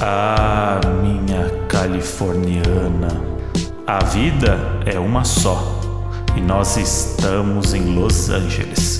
Ah, minha californiana, a vida é uma só e nós estamos em Los Angeles.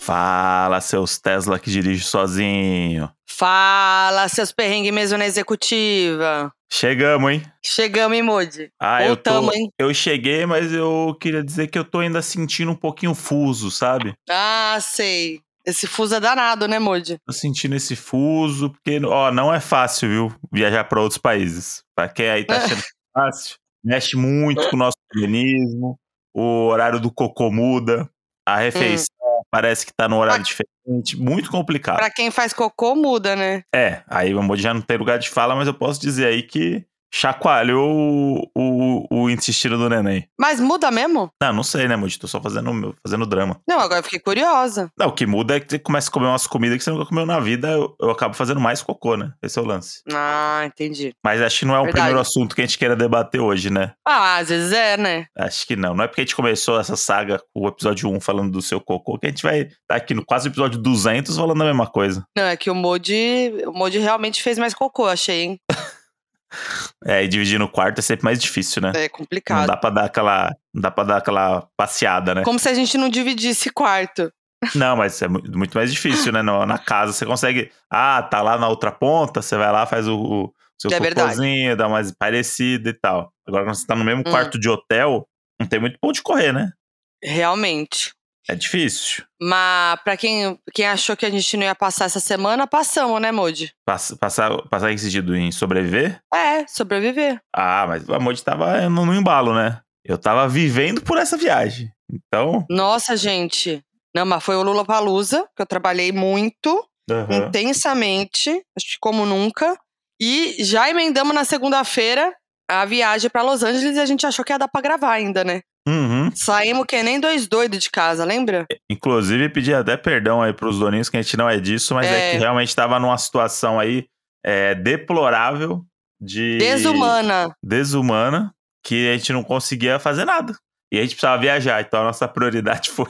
Fala, seus Tesla que dirige sozinho. Fala, seus perrengues mesmo na executiva. Chegamos, hein? Chegamos, hein, Modi? Ah, eu, tô, Voltamos, hein? eu cheguei, mas eu queria dizer que eu tô ainda sentindo um pouquinho fuso, sabe? Ah, sei. Esse fuso é danado, né, Modi? Tô sentindo esse fuso, porque, ó, não é fácil, viu? Viajar pra outros países. Pra quem aí tá achando fácil, mexe muito com o nosso organismo, o horário do cocô muda, a refeição parece que tá no horário diferente, muito complicado. Pra quem faz cocô, muda, né? É, aí o Modi já não tem lugar de fala, mas eu posso dizer aí que chacoalhou o, o, o intestino do neném. Mas muda mesmo? Não, não sei, né, Modi? Tô só fazendo, fazendo drama. Não, agora eu fiquei curiosa. Não, o que muda é que você começa a comer umas comidas que você nunca comeu na vida, eu, eu acabo fazendo mais cocô, né? Esse é o lance. Ah, entendi. Mas acho que não é o Verdade. primeiro assunto que a gente queira debater hoje, né? Ah, às vezes é, né? Acho que não. Não é porque a gente começou essa saga, o episódio 1 falando do seu cocô, que a gente vai estar aqui no quase episódio 200 falando a mesma coisa. Não, é que o Modi, o Modi realmente fez mais cocô, achei, hein? É, e dividir no quarto é sempre mais difícil, né? É Não complicado. dá pra dar aquela, não dá pra dar aquela passeada, né? Como se a gente não dividisse quarto. Não, mas é mu- muito mais difícil, né? Na casa você consegue. Ah, tá lá na outra ponta, você vai lá, faz o, o seu É cocôzinho, dá mais parecida e tal. Agora, quando você tá no mesmo Hum. quarto de hotel, não tem muito ponto de correr, né? Realmente. É difícil. Mas pra quem, quem achou que a gente não ia passar essa semana, passamos, né, Modi? Pass- Passar, passar esse sentido em sobreviver? É, sobreviver. Ah, mas o Amor tava no, no embalo, né? Eu tava vivendo por essa viagem. Então. Nossa, gente. Não, mas foi o Lula Palusa, que eu trabalhei muito, aham. intensamente, acho que como nunca. E já emendamos na segunda-feira a viagem pra Los Angeles e a gente achou que ia dar pra gravar ainda, né? Uhum. Saímos que nem dois doidos de casa, lembra? Inclusive, pedir até perdão aí pros doninhos, que a gente não é disso, mas é, É. que realmente tava numa situação aí é, deplorável de. Desumana. Desumana, que a gente não conseguia fazer nada. E a gente precisava viajar, então a nossa prioridade foi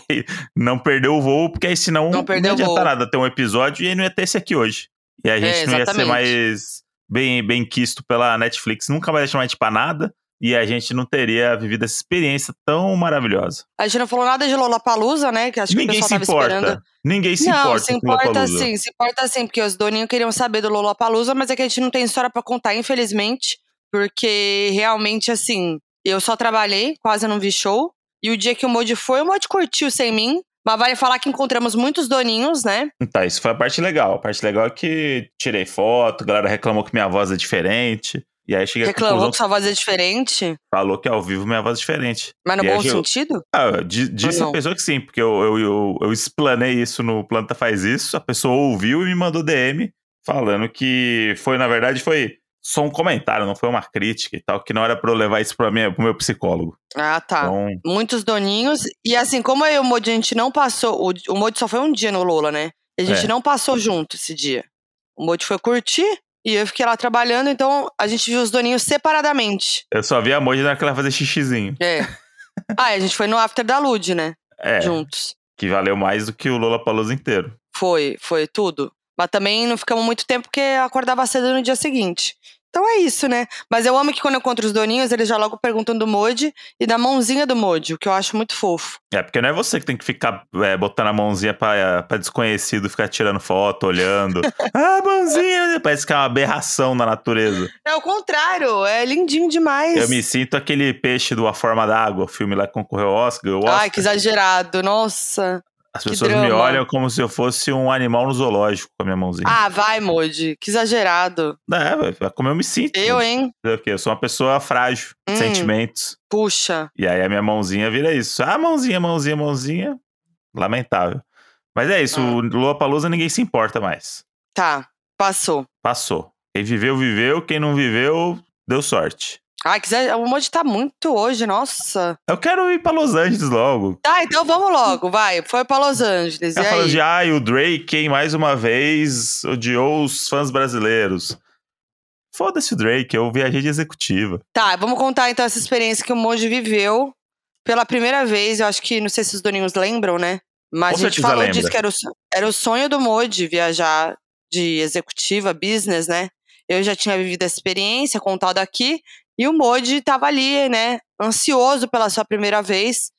não perder o voo, porque aí senão Não perder ia adiantar nada ter um episódio e não ia ter esse aqui hoje. E a gente É, não ia ser mais bem, bem quisto pela Netflix, nunca mais ia chamar a gente pra nada, e a gente não teria vivido essa experiência tão maravilhosa. A gente não falou nada de Lollapalooza, né? Que acho que Ninguém o se pessoal tava importa. esperando. Ninguém se não, importa se com importa sim, se importa sim, porque os doninhos queriam saber do Lollapalooza, mas é que a gente não tem história pra contar, infelizmente, porque realmente, assim, eu só trabalhei, quase não vi show, e o dia que o Modi foi, o Modi curtiu sem mim, mas vale falar que encontramos muitos doninhos, né? Tá, isso foi a parte legal. A parte legal é que tirei foto, a galera reclamou que minha voz é diferente. E aí cheguei Reclamou que sua voz é diferente, falou que ao vivo minha voz é diferente. mas no E bom eu- sentido? Ah, di- disse a pessoa que sim, porque eu, eu, eu, eu explanei isso no Planta Faz Isso, a pessoa ouviu e me mandou DM falando que foi, na verdade, foi só um comentário, não foi uma crítica e tal, que não era pra eu levar isso pra minha, pro meu psicólogo. Ah, tá. Então, Muitos doninhos. E assim, como eu e o Modi, a gente não passou. O, o Modi só foi um dia no Lola, né? A gente É. não passou junto esse dia. O Modi foi curtir e eu fiquei lá trabalhando, então a gente viu os doninhos separadamente. eu só vi a Moji na hora que ela ia fazer xixizinho. É. ah, e a gente foi no after da Lud, né? É, Juntos. que valeu mais do que o Lola Palusa inteiro. Foi, foi tudo. Mas também não ficamos muito tempo porque acordava cedo no dia seguinte. Então é isso, né? Mas eu amo que quando eu encontro os doninhos, eles já logo perguntam do Modi e da mãozinha do Modi, o que eu acho muito fofo. É, porque não é você que tem que ficar é, botando a mãozinha pra, pra desconhecido, ficar tirando foto, olhando. ah, mãozinha! Parece que é uma aberração na natureza. É o contrário, é lindinho demais. Eu me sinto aquele peixe do A Forma d'Água, o filme lá que concorreu ao Oscar. Oscar Ai, que exagerado, nossa. As pessoas me olham como se eu fosse um animal no zoológico com a minha mãozinha. Ah, vai, Moji, que exagerado. É, velho, é como eu me sinto. Eu, hein? Eu sou uma pessoa frágil, Hum. sentimentos. Puxa. E aí a minha mãozinha vira isso. Ah, mãozinha, mãozinha, mãozinha. Lamentável. Mas é isso, Ah. o Lua Palusa ninguém se importa mais. Tá, passou. Passou. Quem viveu, viveu. Quem não viveu, deu sorte. Ai, exagerado. O Moji tá muito hoje, nossa. Eu quero ir pra Los Angeles logo. Tá, então vamos logo, vai. Foi pra Los Angeles. Tá e falando aí? de, ai, o Drake, hein, mais uma vez, odiou os fãs brasileiros. Foda-se o Drake, eu viajei de executiva. Tá, vamos contar então essa experiência que o Moji viveu pela primeira vez. Eu acho que, não sei se os doninhos lembram, né? Mas Com a gente falou lembra. disso, que era o, era o sonho do Moji viajar de executiva, business, né? Eu já tinha vivido essa experiência, contado aqui, e o Modi estava ali, né, ansioso pela sua primeira vez,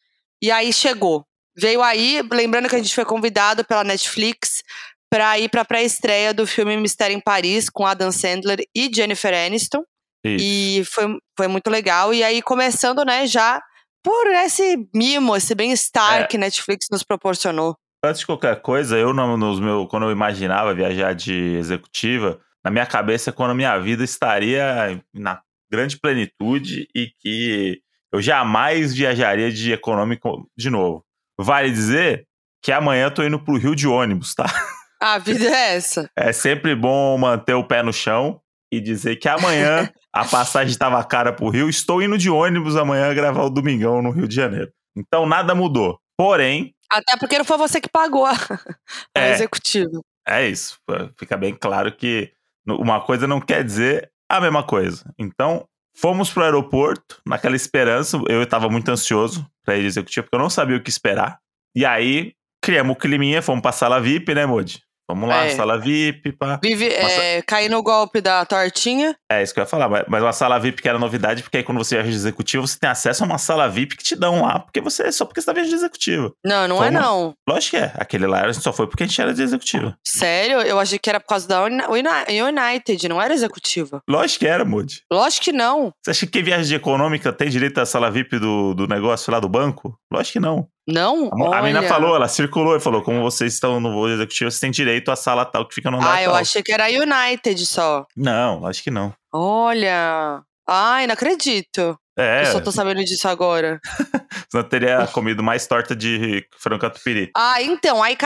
e aí chegou. Veio aí, lembrando que a gente foi convidado pela Netflix para ir para a pré-estreia do filme Mistério em Paris com Adam Sandler e Jennifer Aniston. Isso. E foi, foi muito legal. E aí, começando, né, já por esse mimo, esse bem-estar É. que Netflix nos proporcionou. Antes de qualquer coisa, eu no- nos meus, quando eu imaginava viajar de executiva, na minha cabeça, quando a minha vida estaria na grande plenitude e que eu jamais viajaria de econômico de novo. Vale dizer que amanhã eu tô indo pro Rio de ônibus, tá? A vida é essa. É sempre bom manter o pé no chão e dizer que amanhã a passagem estava cara pro Rio. Estou indo de ônibus amanhã gravar o Domingão no Rio de Janeiro. Então nada mudou. Porém, Até porque não foi você que pagou a, É. executiva. é isso. Fica bem claro que uma coisa não quer dizer a mesma coisa. Então, fomos pro aeroporto, naquela esperança. Eu estava muito ansioso para ir executivo, porque eu não sabia o que esperar. E aí, criamos o climinha, fomos pra sala VIP, né, Modi? Vamos lá, É. sala VIP, pá. Vive, é, cair no golpe da tortinha. É isso que eu ia falar, mas- uma sala VIP que era novidade, porque aí quando você viaja de executivo, você tem acesso a uma sala VIP que te dão lá, porque você só porque você tá viajando de executivo. Não, não é Como? não. Lógico que é. Aquele lá a gente só foi porque a gente era de executivo. Sério? Eu achei que era por causa da Uni- Uni- United, não era executiva. Lógico que era, Moody. Lógico que não. Você acha que quem viaja de econômica tem direito à sala VIP do, do negócio lá do banco? Lógico que não. Não? A, a menina Olha. falou, ela circulou e falou: como vocês estão no voo executivo, vocês têm direito à sala tal que fica no andar Ah, eu tal. achei que era United só. Não, acho que não. Olha. Ai, não acredito. É, Eu só tô sabendo disso agora. senão teria comido mais torta de frango catupiry. Ah, então, aí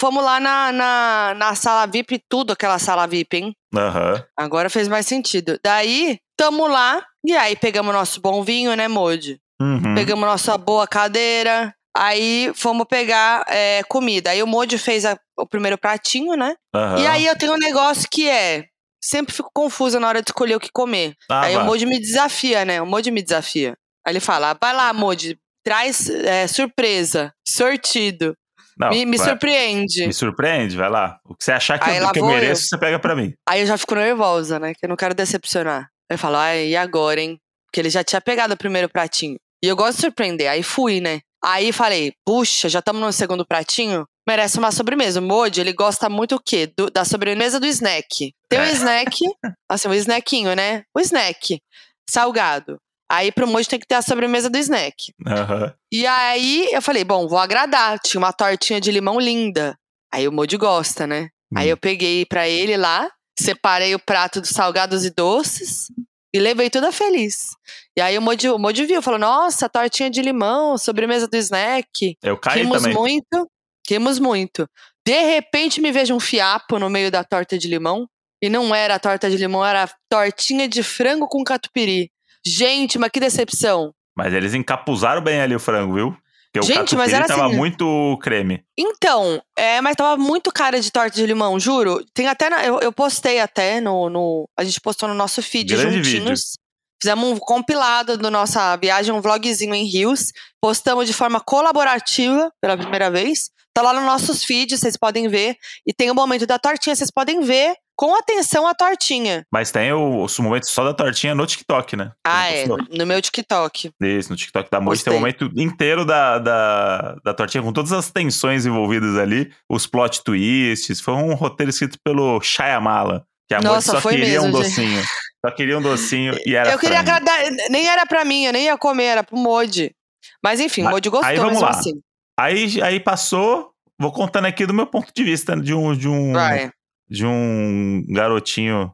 fomos lá na, na, na sala VIP, tudo aquela sala VIP, hein? Aham. Agora fez mais sentido. Daí, tamo lá, e aí pegamos nosso bom vinho, né, Modi? Uhum. Pegamos nossa boa cadeira, aí fomos pegar é, comida. Aí o Modi fez a- o primeiro pratinho, né? aham. E aí eu tenho um negócio que é. Sempre fico confusa na hora de escolher o que comer. Ah, aí vá. o Modi me desafia, né? O Modi me desafia. Aí ele fala: vai lá, Modi, traz é, surpresa, sortido. Não, me me vai- surpreende. Me surpreende, vai lá. O que você achar que, Aí eu, que eu mereço, eu. você pega pra mim. Aí eu já fico nervosa, né? Que eu não quero decepcionar. Aí eu falo, ai, e agora, hein? Porque ele já tinha pegado o primeiro pratinho. E eu gosto de surpreender. Aí fui, né? Aí falei, puxa, já estamos no segundo pratinho? Merece uma sobremesa. O Modi, ele gosta muito o quê? Do- da sobremesa do snack. Tem o É. snack, assim, o snackinho, né? O snack, salgado. Aí pro Modi tem que ter a sobremesa do snack. Aham. E aí eu falei, bom, vou agradar. Tinha uma tortinha de limão linda. Aí o Modi gosta, né? Aí Hum. eu peguei pra ele lá, separei o prato dos salgados e doces e levei toda feliz. E aí o Modi, o Modi viu, falou: Nossa, tortinha de limão, sobremesa do snack. Eu caí Rimos também. muito, rimos muito. De repente me vejo um fiapo no meio da torta de limão. E não era a torta de limão, era a tortinha de frango com catupiry. Gente, mas que decepção. Mas eles encapuzaram bem ali o frango, viu? Porque Gente, o mas era tava assim- muito creme. Então, é, mas tava muito cara de torta de limão, juro. Tem até. na- eu, eu postei até no, no. A gente postou no nosso feed Grande juntinhos. Fizemos um compilado da nossa viagem, um vlogzinho em Rios. Postamos de forma colaborativa pela primeira vez. Tá lá nos nossos feeds, vocês podem ver. E tem o momento da tortinha, vocês podem ver com atenção a tortinha. Mas tem o, o momento só da tortinha no TikTok, né? Ah, é, no meu TikTok. Isso, no TikTok da Moji tem o Postei. momento inteiro da, da, da tortinha, com todas as tensões envolvidas ali, os plot twists. Foi um roteiro escrito pelo Shyamala, que a Moji só queria um mesmo, gente. docinho. Só queria um docinho e era eu queria agradar. Nem era pra mim, eu nem ia comer, era pro Modi. Mas enfim, o Mas- Modi gostou, aí vamos lá. assim. Aí, aí passou, vou contando aqui do meu ponto de vista, de um, de um, Vai. De um garotinho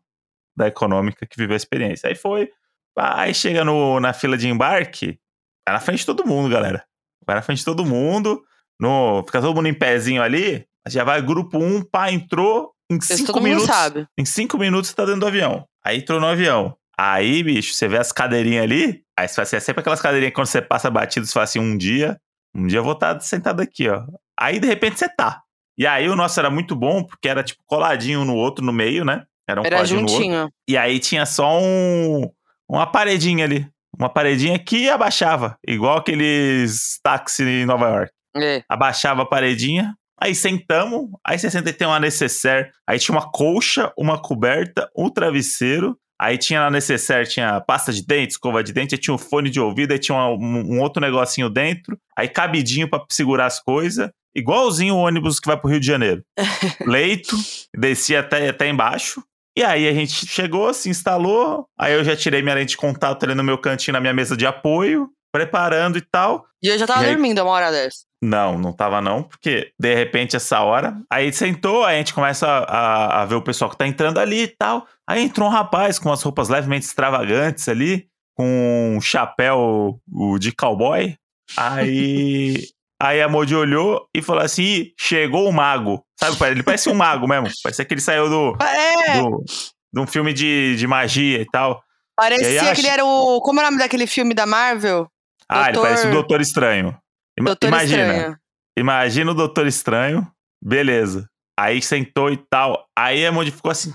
da econômica que viveu a experiência. Aí foi, aí chega no, na fila de embarque, vai na frente de todo mundo, galera. Vai na frente de todo mundo, no, fica todo mundo em pezinho ali, já vai grupo 1, um, pá, entrou, em Isso cinco minutos, sabe. em cinco minutos você tá dentro do avião. Aí entrou no avião. Aí, bicho, você vê as cadeirinhas ali, aí você assim, é sempre aquelas cadeirinhas que quando você passa batido, você fala assim, um dia, um dia eu vou estar sentado aqui, ó. Aí, de repente, você tá. E aí, o nosso era muito bom, porque era, tipo, coladinho no outro, no meio, né? Era um Era coladinho no outro. juntinho. E aí, tinha só um... Uma paredinha ali. Uma paredinha que abaixava. Igual aqueles táxis em Nova York. É. Abaixava a paredinha, Aí sentamos, aí você senta e tem uma necessaire, aí tinha uma colcha, uma coberta, um travesseiro, aí tinha na necessaire, tinha pasta de dente, escova de dente, aí tinha um fone de ouvido, aí tinha um, um outro negocinho dentro, aí cabidinho para segurar as coisas, igualzinho o ônibus que vai pro Rio de Janeiro. Leito, descia até, até embaixo, e aí a gente chegou, se instalou, aí eu já tirei minha lente de contato ali no meu cantinho, na minha mesa de apoio, preparando e tal. E eu já tava aí- dormindo uma hora dessa. Não, não tava não, porque de repente essa hora, aí sentou, aí a gente começa a, a ver o pessoal que tá entrando ali e tal. Aí entrou um rapaz com umas roupas levemente extravagantes ali, com um chapéu de cowboy. Aí, aí a Modi olhou e falou assim: "Ih, chegou o mago. Sabe, ele parece um mago mesmo. Parece que ele saiu do, É, do, de um filme de, de magia e tal. parecia E aí que ele era o. Como é o nome daquele filme da Marvel? Ah, ele Doutor- parece o Doutor Estranho. Ima- Doutor Imagina. Estranho. Imagina o Doutor Estranho, beleza. Aí sentou e tal. Aí a Moody ficou assim: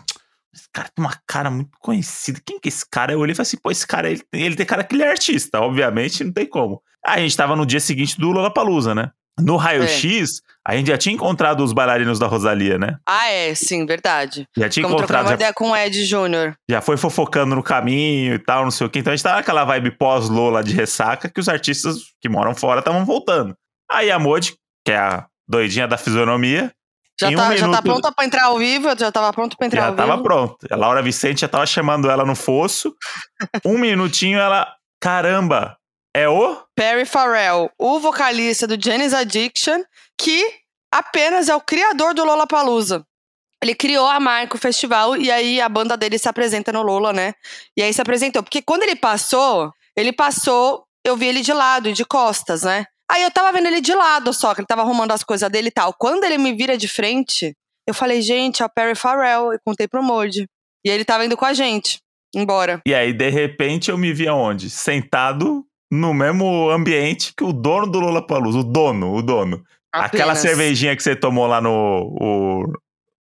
esse cara tem uma cara muito conhecida. Quem que é esse cara? Eu olhei e falei assim: pô, esse cara, ele, tem- ele tem cara que ele é artista, obviamente, não tem como. Aí a gente tava no dia seguinte do Lollapalooza, né? No raio-x, a gente já tinha encontrado os bailarinos da Rosalia, né? Ah, é, sim, verdade. Já tinha Ficamos encontrado, uma já, ideia com o Ed Júnior. já foi fofocando no caminho e tal, não sei o que. Então a gente tava naquela vibe pós-Lola de ressaca que os artistas que moram fora estavam voltando. Aí a Modi, que é a doidinha da fisionomia, Já Em um tá, já tá pronta pra entrar ao vivo? Já tava pronto pra entrar Já ao tava vivo? pronto. A Laura Vicente já tava chamando ela no fosso. Um minutinho ela. Caramba! É o? Perry Farrell, o vocalista do Janis Addiction, que apenas é o criador do Lollapalooza. Ele criou a marca, o festival, e aí a banda dele se apresenta no Lola, né? E aí se apresentou. Porque quando ele passou, ele passou, eu vi ele de lado e de costas, né? Aí eu tava vendo ele de lado só, que ele tava arrumando as coisas dele e tal. Quando ele me vira de frente, eu falei, gente, é o Perry Farrell. Eu contei pro Modi. E ele tava indo com a gente, embora. E aí, de repente, eu me vi aonde? Sentado no mesmo ambiente que o dono do Lollapalooza. O dono, o dono. Aquela Apenas. cervejinha que você tomou lá no. O,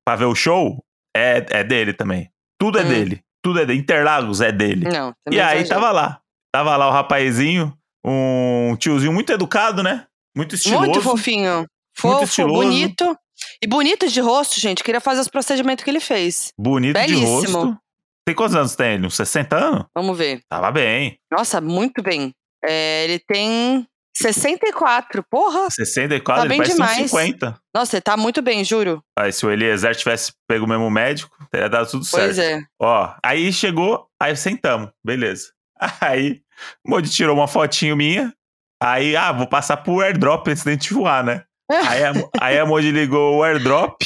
pra ver o show é, é dele também. Tudo é Hum. dele. Tudo é dele. Interlagos é dele. Não, E aí tava lá. Tava lá o rapazinho, um tiozinho muito educado, né? Muito estiloso. Muito fofinho. Fofo, estiloso. bonito. E bonito de rosto, gente. Queria fazer os procedimentos que ele fez. Bonito de Belíssimo. rosto. Tem quantos anos tem ele? Uns 60 anos? Vamos ver. Tava bem. Nossa, muito bem. É, ele tem 64. Porra! 64, Tá ele bem parece demais. uns 50. Nossa, ele tá muito bem, juro. Aí se o Eliezer tivesse pego o mesmo médico, teria dado tudo certo. Pois é. Ó, aí chegou, aí sentamos, beleza. Aí, o Modi tirou uma fotinho minha. Aí, ah, vou passar pro airdrop antes da gente voar, né? Aí a, aí a Modi ligou o airdrop.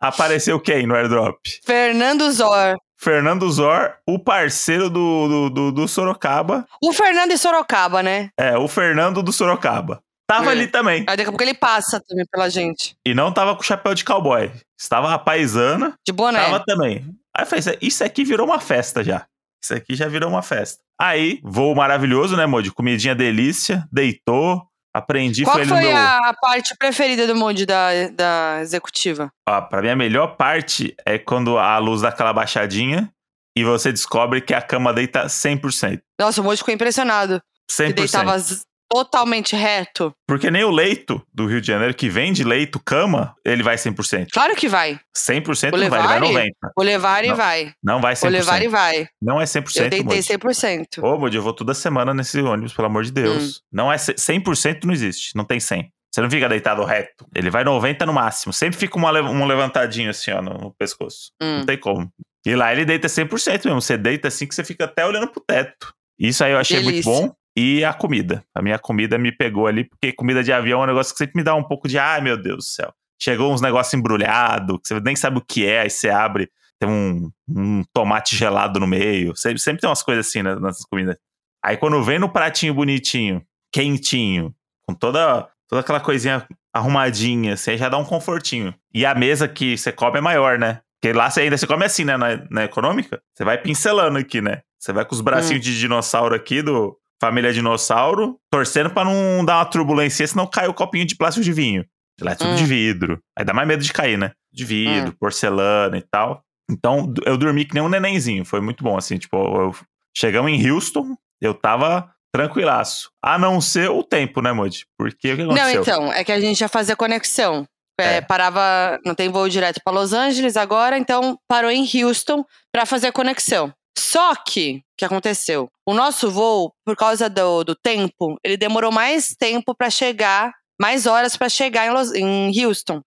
Apareceu quem no airdrop? Fernando Zor. Fernando Zor, o parceiro do, do, do, do Sorocaba. O Fernando e Sorocaba, né? É, o Fernando do Sorocaba. Tava É. ali também. Aí daqui a pouco ele passa também pela gente. E não tava com chapéu de cowboy. Estava a paisana, De boné. tava também. Aí eu falei, isso aqui virou uma festa já. Isso aqui já virou uma festa. Aí, voo maravilhoso, né, Modi? Comidinha delícia, deitou, aprendi, Qual foi foi meu... a, parte preferida do Moody da, da executiva? Ó, pra mim, a melhor parte é quando a luz dá aquela baixadinha e você descobre que a cama deita 100%. Nossa, o Moody ficou impressionado. Ele 100%. deitava z- totalmente reto. Porque nem o leito do Rio de Janeiro, que vende leito, cama, ele vai 100%. Claro que vai. 100% O não vai, ele vai Levari? 90%. O levar e Não, vai. Não vai O 100%. levar e vai. Não é 100%, Eu deitei Modi. 100%. Ô, Modi, eu vou toda semana nesse ônibus, pelo amor de Hum. Deus. Não é ce- 100% não existe, não tem 100. Você não fica deitado reto. Ele vai 90 no máximo. Sempre fica uma, um levantadinho assim, ó, no, no pescoço. Hum. Não tem como. E lá ele deita 100% mesmo. Você deita assim que você fica até olhando pro teto. Isso aí eu achei Delícia. muito bom. E a comida. A minha comida me pegou ali, porque comida de avião é um negócio que sempre me dá um pouco de, ai meu Deus do céu. Chegou uns negócios embrulhados, que você nem sabe o que é, aí você abre, tem um, um tomate gelado no meio. Sempre, sempre tem umas coisas assim né, nessas comidas. Aí quando vem no pratinho bonitinho, quentinho, com toda, toda aquela coisinha arrumadinha, assim, aí já dá um confortinho. E a mesa que você come é maior, né? Porque lá você ainda você come assim, né? Na, na econômica, você vai pincelando aqui, né? Você vai com os bracinhos de dinossauro aqui do família dinossauro, torcendo pra não dar uma turbulência, senão cai o copinho de plástico de vinho. Lá é tudo Hum. de vidro. Aí dá mais medo de cair, né? De vidro, porcelana e tal. Então, eu dormi que nem um nenenzinho. Foi muito bom, assim. Tipo, eu- chegamos em Houston, eu tava tranquilaço. A não ser o tempo, né, Modi? Porque o que Não, aconteceu? então, é que a gente ia fazer a conexão. É, É. Parava, não tem voo direto para Los Angeles agora, então parou em Houston para fazer a conexão. Só que, o que aconteceu? O nosso voo, por causa do, do tempo, ele demorou mais tempo para chegar, mais horas para chegar em, Los- em Houston.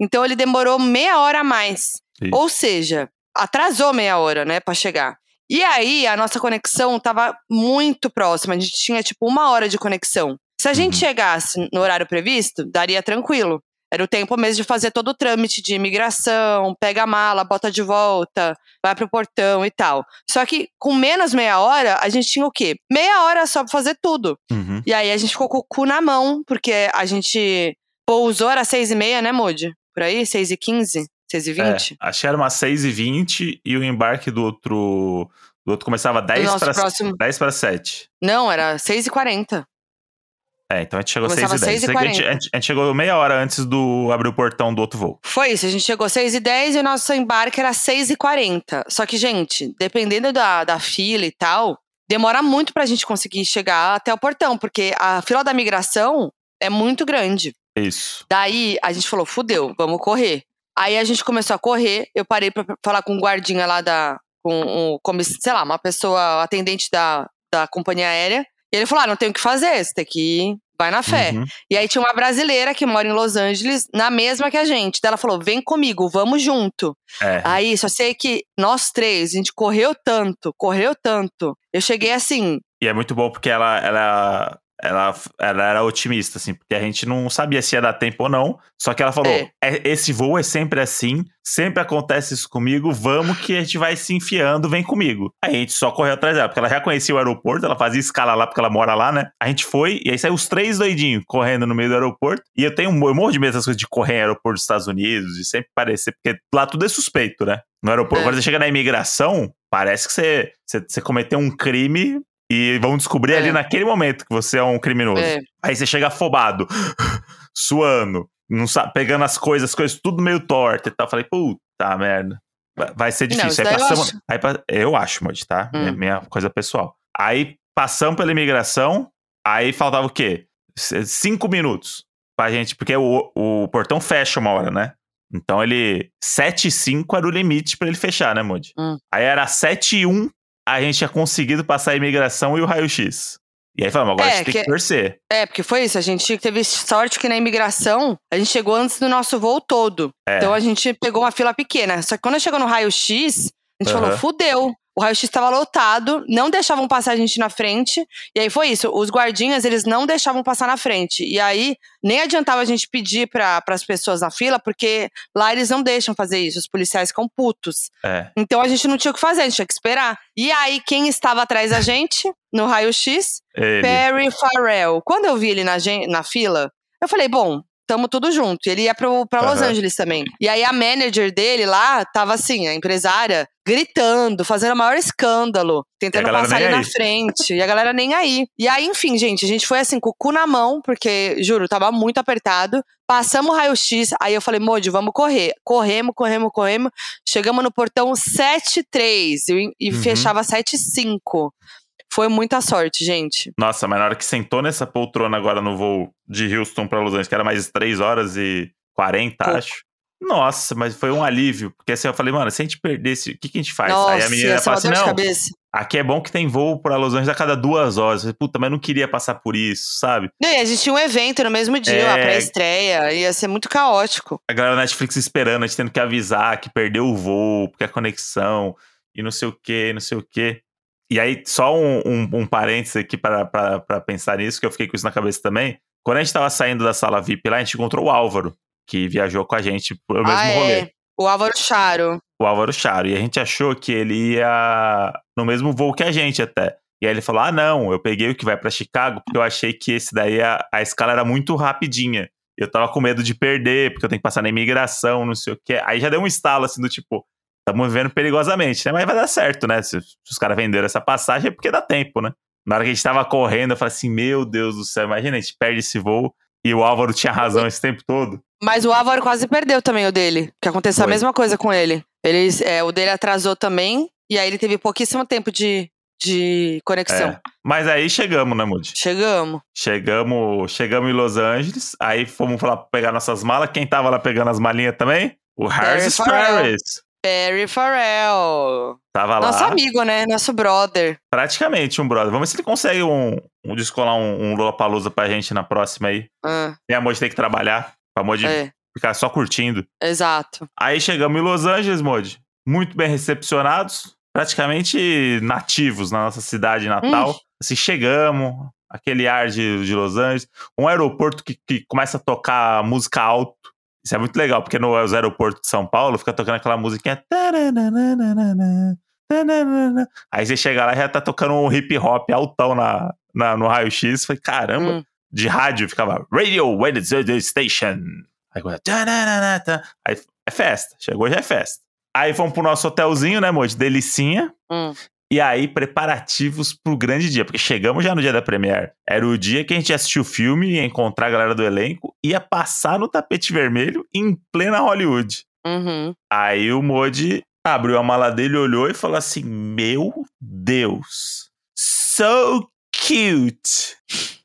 Então ele demorou meia hora a mais. Isso. Ou seja, atrasou meia hora, né, para chegar. E aí a nossa conexão tava muito próxima, a gente tinha tipo uma hora de conexão. Se a gente Uhum. chegasse no horário previsto, daria tranquilo. Era o tempo mesmo de fazer todo o trâmite de imigração, pega a mala, bota de volta, vai pro portão e tal. Só que com menos meia hora, a gente tinha o quê? Meia hora só pra fazer tudo. Uhum. E aí a gente ficou com o cu na mão, porque a gente pousou, era seis e meia, né, Moody? Por aí? Seis e quinze? Seis e vinte? É, acho que era umas 6h20 e o embarque do outro. Do outro começava 10 nosso para próximo- 10 para 7. Não, era seis e quarenta. É, então a gente chegou Começava 6 e 10. 6 e Sei que a, gente, 40. a gente- chegou meia hora antes do abrir o portão do outro voo. Foi isso, a gente chegou às 6 e 10 e o nosso embarque era 6 e 40. Só que, gente, dependendo da, da fila e tal, demora muito pra gente conseguir chegar até o portão, porque a fila da migração é muito grande. Isso. Daí a gente falou, fudeu, vamos correr. Aí a gente começou a correr, eu parei pra falar com um guardinha lá da. com um, sei lá, uma pessoa atendente da, da companhia aérea. E ele falou: ah, não tem o que fazer, você tem que ir, vai na fé. Uhum. E aí tinha uma brasileira que mora em Los Angeles, na mesma que a gente. Daí ela falou: vem comigo, vamos junto. É. Aí só sei que nós três, a gente correu tanto, correu tanto. Eu cheguei assim, E é muito bom porque ela, ela, ela, ela era otimista, assim, porque a gente não sabia se ia dar tempo ou não. Só que ela falou: É. "É- esse voo é sempre assim, sempre acontece isso comigo, vamos que a gente vai se enfiando, vem comigo. Aí a gente só correu atrás dela, porque ela já conhecia o aeroporto, ela fazia escala lá porque ela mora lá, né? A gente foi, e aí saiu os três doidinhos correndo no meio do aeroporto. E eu tenho eu morro de medo dessas coisas de correr em aeroporto dos Estados Unidos, e sempre parecer, porque lá tudo é suspeito, né? No aeroporto, É. quando você chega na imigração, parece que você, você, você cometeu um crime e vão descobrir É. ali naquele momento que você é um criminoso. é, Aí você chega afobado, suando, não sabe, pegando as coisas, as coisas tudo meio torta e tal. Falei, puta merda. Vai- ser Não, difícil. isso aí daí eu passamos. acho. aí eu acho, Moody, tá? Hum. É minha coisa pessoal. Aí passamos pela imigração, aí faltava o quê? Cinco minutos pra gente, porque o, o portão fecha uma hora, né? Então ele. 7 e 5 era o limite pra ele fechar, né, Moody? Hum. Aí era 7 e 1, a gente tinha conseguido passar a imigração e o raio-x. E aí falamos, agora É, a gente tem que- que torcer. é, porque foi isso. A gente teve sorte que na imigração a gente chegou antes do nosso voo todo. É. Então a gente pegou uma fila pequena. Só que quando chegou no raio-x, a gente Aham. falou, fudeu. O raio-x estava lotado, não deixavam passar a gente na frente. E aí foi isso. Os guardinhas, eles não deixavam passar na frente. E aí nem adiantava a gente pedir para as pessoas na fila, porque lá eles não deixam fazer isso. Os policiais ficam putos. É. Então a gente não tinha o que fazer, a gente tinha que esperar. E aí, quem estava atrás da gente, no raio-x? Perry Farrell. Quando eu vi ele na, na fila, eu falei, bom, tamo tudo junto. E Ele ia pro, pra Los Aham. Angeles também. E aí a manager dele lá tava assim, a empresária, gritando, fazendo o maior escândalo, tentando passar ele na frente. E a galera nem aí. E aí, enfim, gente, a gente foi assim, com o cu na mão, porque, juro, tava muito apertado. Passamos o raio-x, aí eu falei, Modi, vamos correr. Corremos, corremos, corremos. Chegamos no portão 7-3 e, e Uhum. fechava 7-5. Foi muita sorte, gente. Nossa, mas na hora que sentou nessa poltrona agora no voo de Houston pra Los Angeles, que era mais 3 horas e 40, Pouco. acho. Nossa, mas foi um alívio. Porque assim, eu falei, mano, se a gente perdesse, o que, que a gente faz? Nossa, Aí a menina fala assim: não, aqui é bom que tem voo pra Los Angeles a cada duas horas. Falei, Puta, mas não queria passar por isso, sabe? Não, e a gente tinha um evento no mesmo dia, É. a pré-estreia. Ia ser muito caótico. A galera da Netflix esperando, a gente tendo que avisar que perdeu o voo, porque a conexão, e não sei o que, não sei o que. E aí, só um, um, um parênteses aqui pra pensar nisso, que eu fiquei com isso na cabeça também. Quando a gente tava saindo da sala VIP lá, a gente encontrou o Álvaro, que viajou com a gente pro mesmo ah, rolê. é. O Álvaro Charo. O Álvaro Charo. E a gente achou que ele ia no mesmo voo que a gente até. E aí ele falou: ah, não, eu peguei o que vai pra Chicago, porque eu achei que esse daí a, a escala era muito rapidinha. Eu tava com medo de perder, porque eu tenho que passar na imigração, não sei o quê. Aí já deu um estalo assim do tipo, estamos vivendo perigosamente, né? Mas vai dar certo, né? Se, se os caras venderam essa passagem é porque dá tempo, né? Na hora que a gente tava correndo, eu falei assim: meu Deus do céu, imagina, a gente perde esse voo e o Álvaro tinha razão esse tempo todo. Mas o Álvaro quase perdeu também o dele. Que aconteceu Foi. a mesma coisa com ele. ele é, o dele atrasou também. E aí ele teve pouquíssimo tempo de, de conexão. É. Mas aí chegamos, né, Moody? Chegamos. Chegamos, chegamos em Los Angeles, aí fomos lá pegar nossas malas. Quem tava lá pegando as malinhas também? O Harris Ferris. Perry Farrell. Tava lá. Nosso amigo, né? Nosso brother. Praticamente um brother. Vamos ver se ele consegue um, um descolar um, um Lollapalooza pra gente na próxima aí. Ah, Tem amor de ter que trabalhar. Pra Modi é, ficar só curtindo. exato. Aí chegamos em Los Angeles, Modi. Muito bem recepcionados. Praticamente nativos na nossa cidade natal. Assim, chegamos. Aquele ar de, de Los Angeles. Um aeroporto que, que começa a tocar música alto. Isso é muito legal, porque nos aeroportos de São Paulo fica tocando aquela musiquinha. Aí você chega lá e já tá tocando um hip hop altão na, na- no raio-x. Falei, caramba, Hum. de rádio ficava Radio Wednesday Station. Aí, aí é festa, chegou já é festa. Aí fomos pro nosso hotelzinho, né, amor? De delicinha. Hum. E aí, preparativos pro grande dia, porque chegamos já no dia da Premiere. Era o dia que a gente ia assistir o filme, ia encontrar a galera do elenco, ia passar no tapete vermelho em plena Hollywood. Uhum. Aí o Modi abriu a mala dele, olhou e falou assim: Meu Deus, so cute.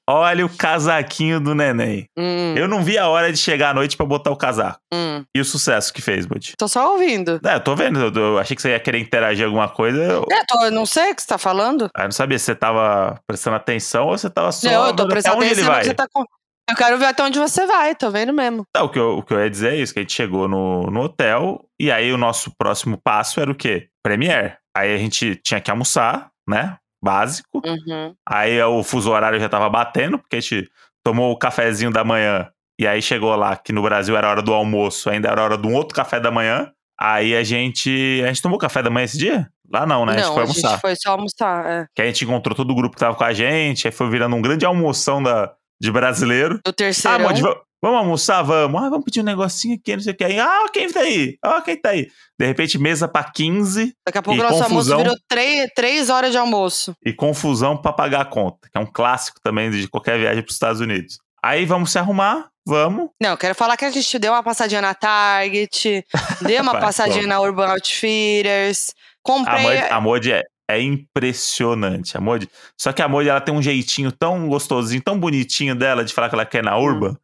Olha o casaquinho do neném. Hum. Eu não vi a hora de chegar à noite pra botar o casaco. Hum. E o sucesso que fez, Modi. Tô só ouvindo. É, eu tô vendo, eu, eu achei que você ia querer interagir alguma coisa. Eu, É, tô, eu não sei o que você tá falando. eu não sabia se você tava prestando atenção ou você tava só. não, eu tô prestando ele atenção no vai. você tá com. Eu quero ver até onde você vai, tô vendo mesmo. Não, o, que eu, o que eu ia dizer é isso: que a gente chegou no, no hotel e aí o nosso próximo passo era o quê? Premiere. Aí a gente tinha que almoçar, né? Básico. Uhum. Aí o fuso horário já tava batendo, porque a gente tomou o cafezinho da manhã. E aí chegou lá que no Brasil era hora do almoço, ainda era hora de um outro café da manhã. Aí a gente. A gente tomou café da manhã esse dia? Lá não, né? a gente não, foi a almoçar. gente foi só almoçar. É. Que a gente encontrou todo o grupo que tava com a gente, aí foi virando um grande almoção da, de brasileiro. Do Ah, terceirão. Vamos almoçar? Vamos. Ah, vamos pedir um negocinho aqui, não sei o que. Aí, ah, quem tá aí? Ah, quem tá aí? De repente, mesa pra 15 Daqui a pouco o nosso confusão. almoço virou três, três horas de almoço. e confusão pra pagar a conta, que é um clássico também de qualquer viagem pros Estados Unidos. Aí vamos se arrumar, vamos. Não, quero falar que a gente deu uma passadinha na Target, deu uma passadinha na Urban Outfitters, comprei. A Modi é, é impressionante. A Modi, só que a Modi ela tem um jeitinho tão gostosinho, tão bonitinho dela de falar que ela quer na Urban,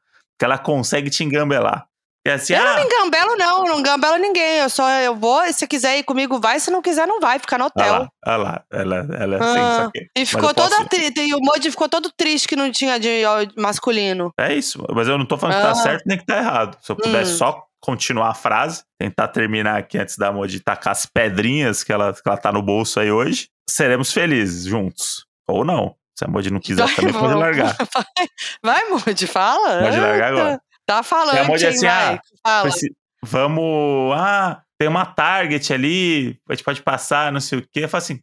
que ela consegue te engambelar. E assim, Eu ah, não engambelo, não, não engambelo ninguém. Eu só eu vou, se quiser ir comigo, vai, se não quiser, não vai, fica no hotel. lá, olha lá, ela, ela é assim, Ah, que- E ficou toda triste. E o Modi ficou todo triste que não tinha de masculino. É isso, mas eu não tô falando que tá Ah. certo nem que tá errado. Se eu puder Hum. só continuar a frase, tentar terminar aqui antes da Modi tacar as pedrinhas que ela, que ela tá no bolso aí hoje, seremos felizes juntos. Ou não. Se a Modi não quiser Vai, também, pode largar. Vai, Modi, fala. Pode largar agora. Tá falando, É, Modi, hein, assim, vai. ah. Preci- Vamos. Ah, tem uma Target ali, a gente pode passar, não sei o quê. Eu falo assim.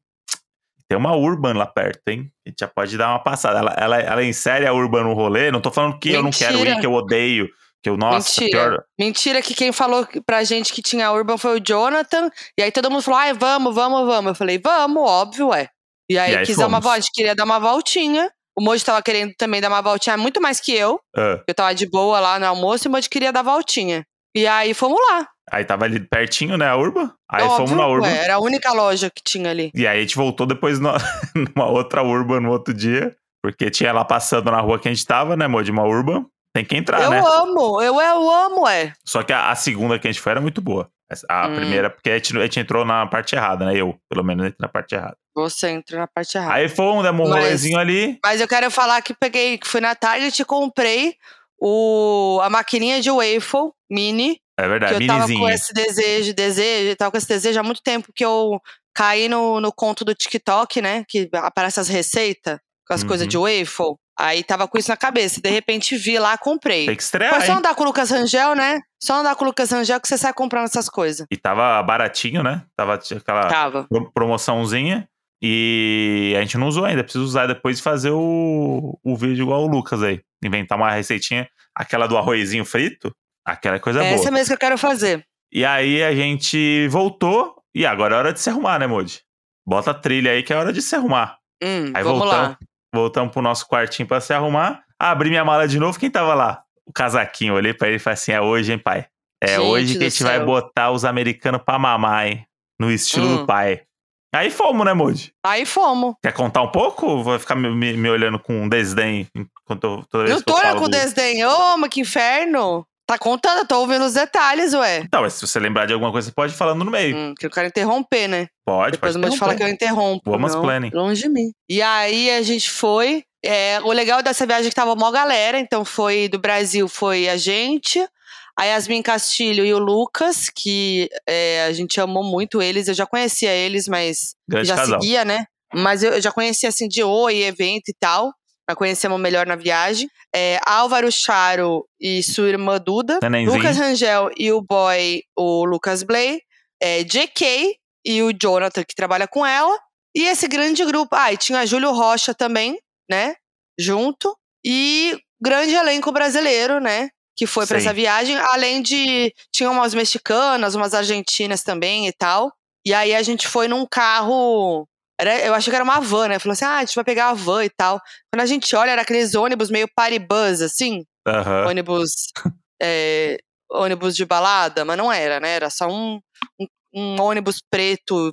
Tem uma Urban lá perto, hein? A gente já pode dar uma passada. Ela, ela, ela insere a Urban no rolê. Não tô falando que eu não quero Mentira. ir, que eu odeio. Que eu, nossa, Mentira. pior. Mentira que quem falou pra gente que tinha Urban foi o Jonathan. E aí todo mundo falou, ai, vamos, vamos, vamos. Eu falei, vamos, óbvio, é. E aí, E aí quis dar uma volta, a gente queria dar uma voltinha. O Moji tava querendo também dar uma voltinha muito mais que eu. Ah, Eu tava de boa lá no almoço e o Moji queria dar voltinha. E aí fomos lá. aí tava ali pertinho, né, a Urban. Aí Óbvio, fomos na Urban. ué, era a única loja que tinha ali. E aí a gente voltou depois no- numa outra Urban no outro dia. Porque tinha lá passando na rua que a gente tava, né? De uma Urban. Tem que entrar, eu né? amo, eu, eu amo, é. Só que a, a segunda que a gente foi era muito boa. A Hum. primeira, porque a gente, a gente entrou na parte errada, né? Eu, pelo menos, entrei na parte errada. Você entrou na parte errada. Aí demos um Mas- rolezinho ali. Mas eu quero falar que peguei, que fui na Target e comprei o, a maquininha de waffle mini. É Que verdade, eu tava com esse desejo, desejo, eu tava com esse desejo há muito tempo que eu caí no, no conto do TikTok, né? Que aparece as receitas com as Uhum. coisas de waffle. Aí tava com isso na cabeça. De repente vi lá, comprei. Tem que estrear, Foi só hein? andar com o Lucas Rangel, né? Só andar com o Lucas Rangel que você sai comprando essas coisas. E tava baratinho, né? Tava aquela Tava. pro- promoçãozinha. E a gente não usou ainda. Precisa usar depois e fazer o, o vídeo igual o Lucas aí. Inventar uma receitinha. Aquela do arrozinho frito. Aquela é coisa é boa. essa mesmo que eu quero fazer. E aí a gente voltou. E agora é hora de se arrumar, né, Modi? Bota a trilha aí que é hora de se arrumar. Hum, Aí vamos voltamos, lá. Voltamos pro nosso quartinho pra se arrumar. Abri minha mala de novo. Quem tava lá? O casaquinho. Olhei pra ele e falei assim: é hoje, hein, pai? É Gente hoje que a gente vai céu. botar os americanos pra mamar, hein? No estilo Hum. do pai. Aí fomos, né, Moody? Aí fomos. Quer contar um pouco? Ou vai ficar me, me, me olhando com desdém enquanto eu, toda vez Não que eu tô falo com do- desdém. Ô, mas que inferno. Tá contando, eu tô ouvindo os detalhes, ué. Não, mas se você lembrar de alguma coisa, você pode ir falando no meio. Hum, que eu quero interromper, né? Pode, Depois pode. fala que eu interrompo. Woman's não, planning. Longe de mim. E aí a gente foi. é, o legal dessa viagem é que tava mó galera. Então foi do Brasil, foi a gente, a Yasmin Castilho e o Lucas, que é, a gente amou muito eles. Eu já conhecia eles, mas Grande já casal. seguia, né? Mas eu, eu já conhecia assim de oi, evento e tal. Pra conhecemos melhor na viagem. É, Álvaro Charo e sua irmã Duda. Nenenzinho. Lucas Rangel e o boy, o Lucas Blay. É, JK e o Jonathan, que trabalha com ela. E esse grande grupo. Ah, e tinha Júlio Rocha também, né? Junto. E grande elenco brasileiro, né? Que foi pra Sim. essa viagem. Além de. Tinha umas mexicanas, umas argentinas também e tal. E aí a gente foi num carro. Era, eu achei que era uma van, né? Falou assim: ah, a gente vai pegar a van e tal. Quando a gente olha, era aqueles ônibus meio paribus, assim Aham. ônibus é, ônibus de balada, mas não era, né? Era só um, um, um ônibus preto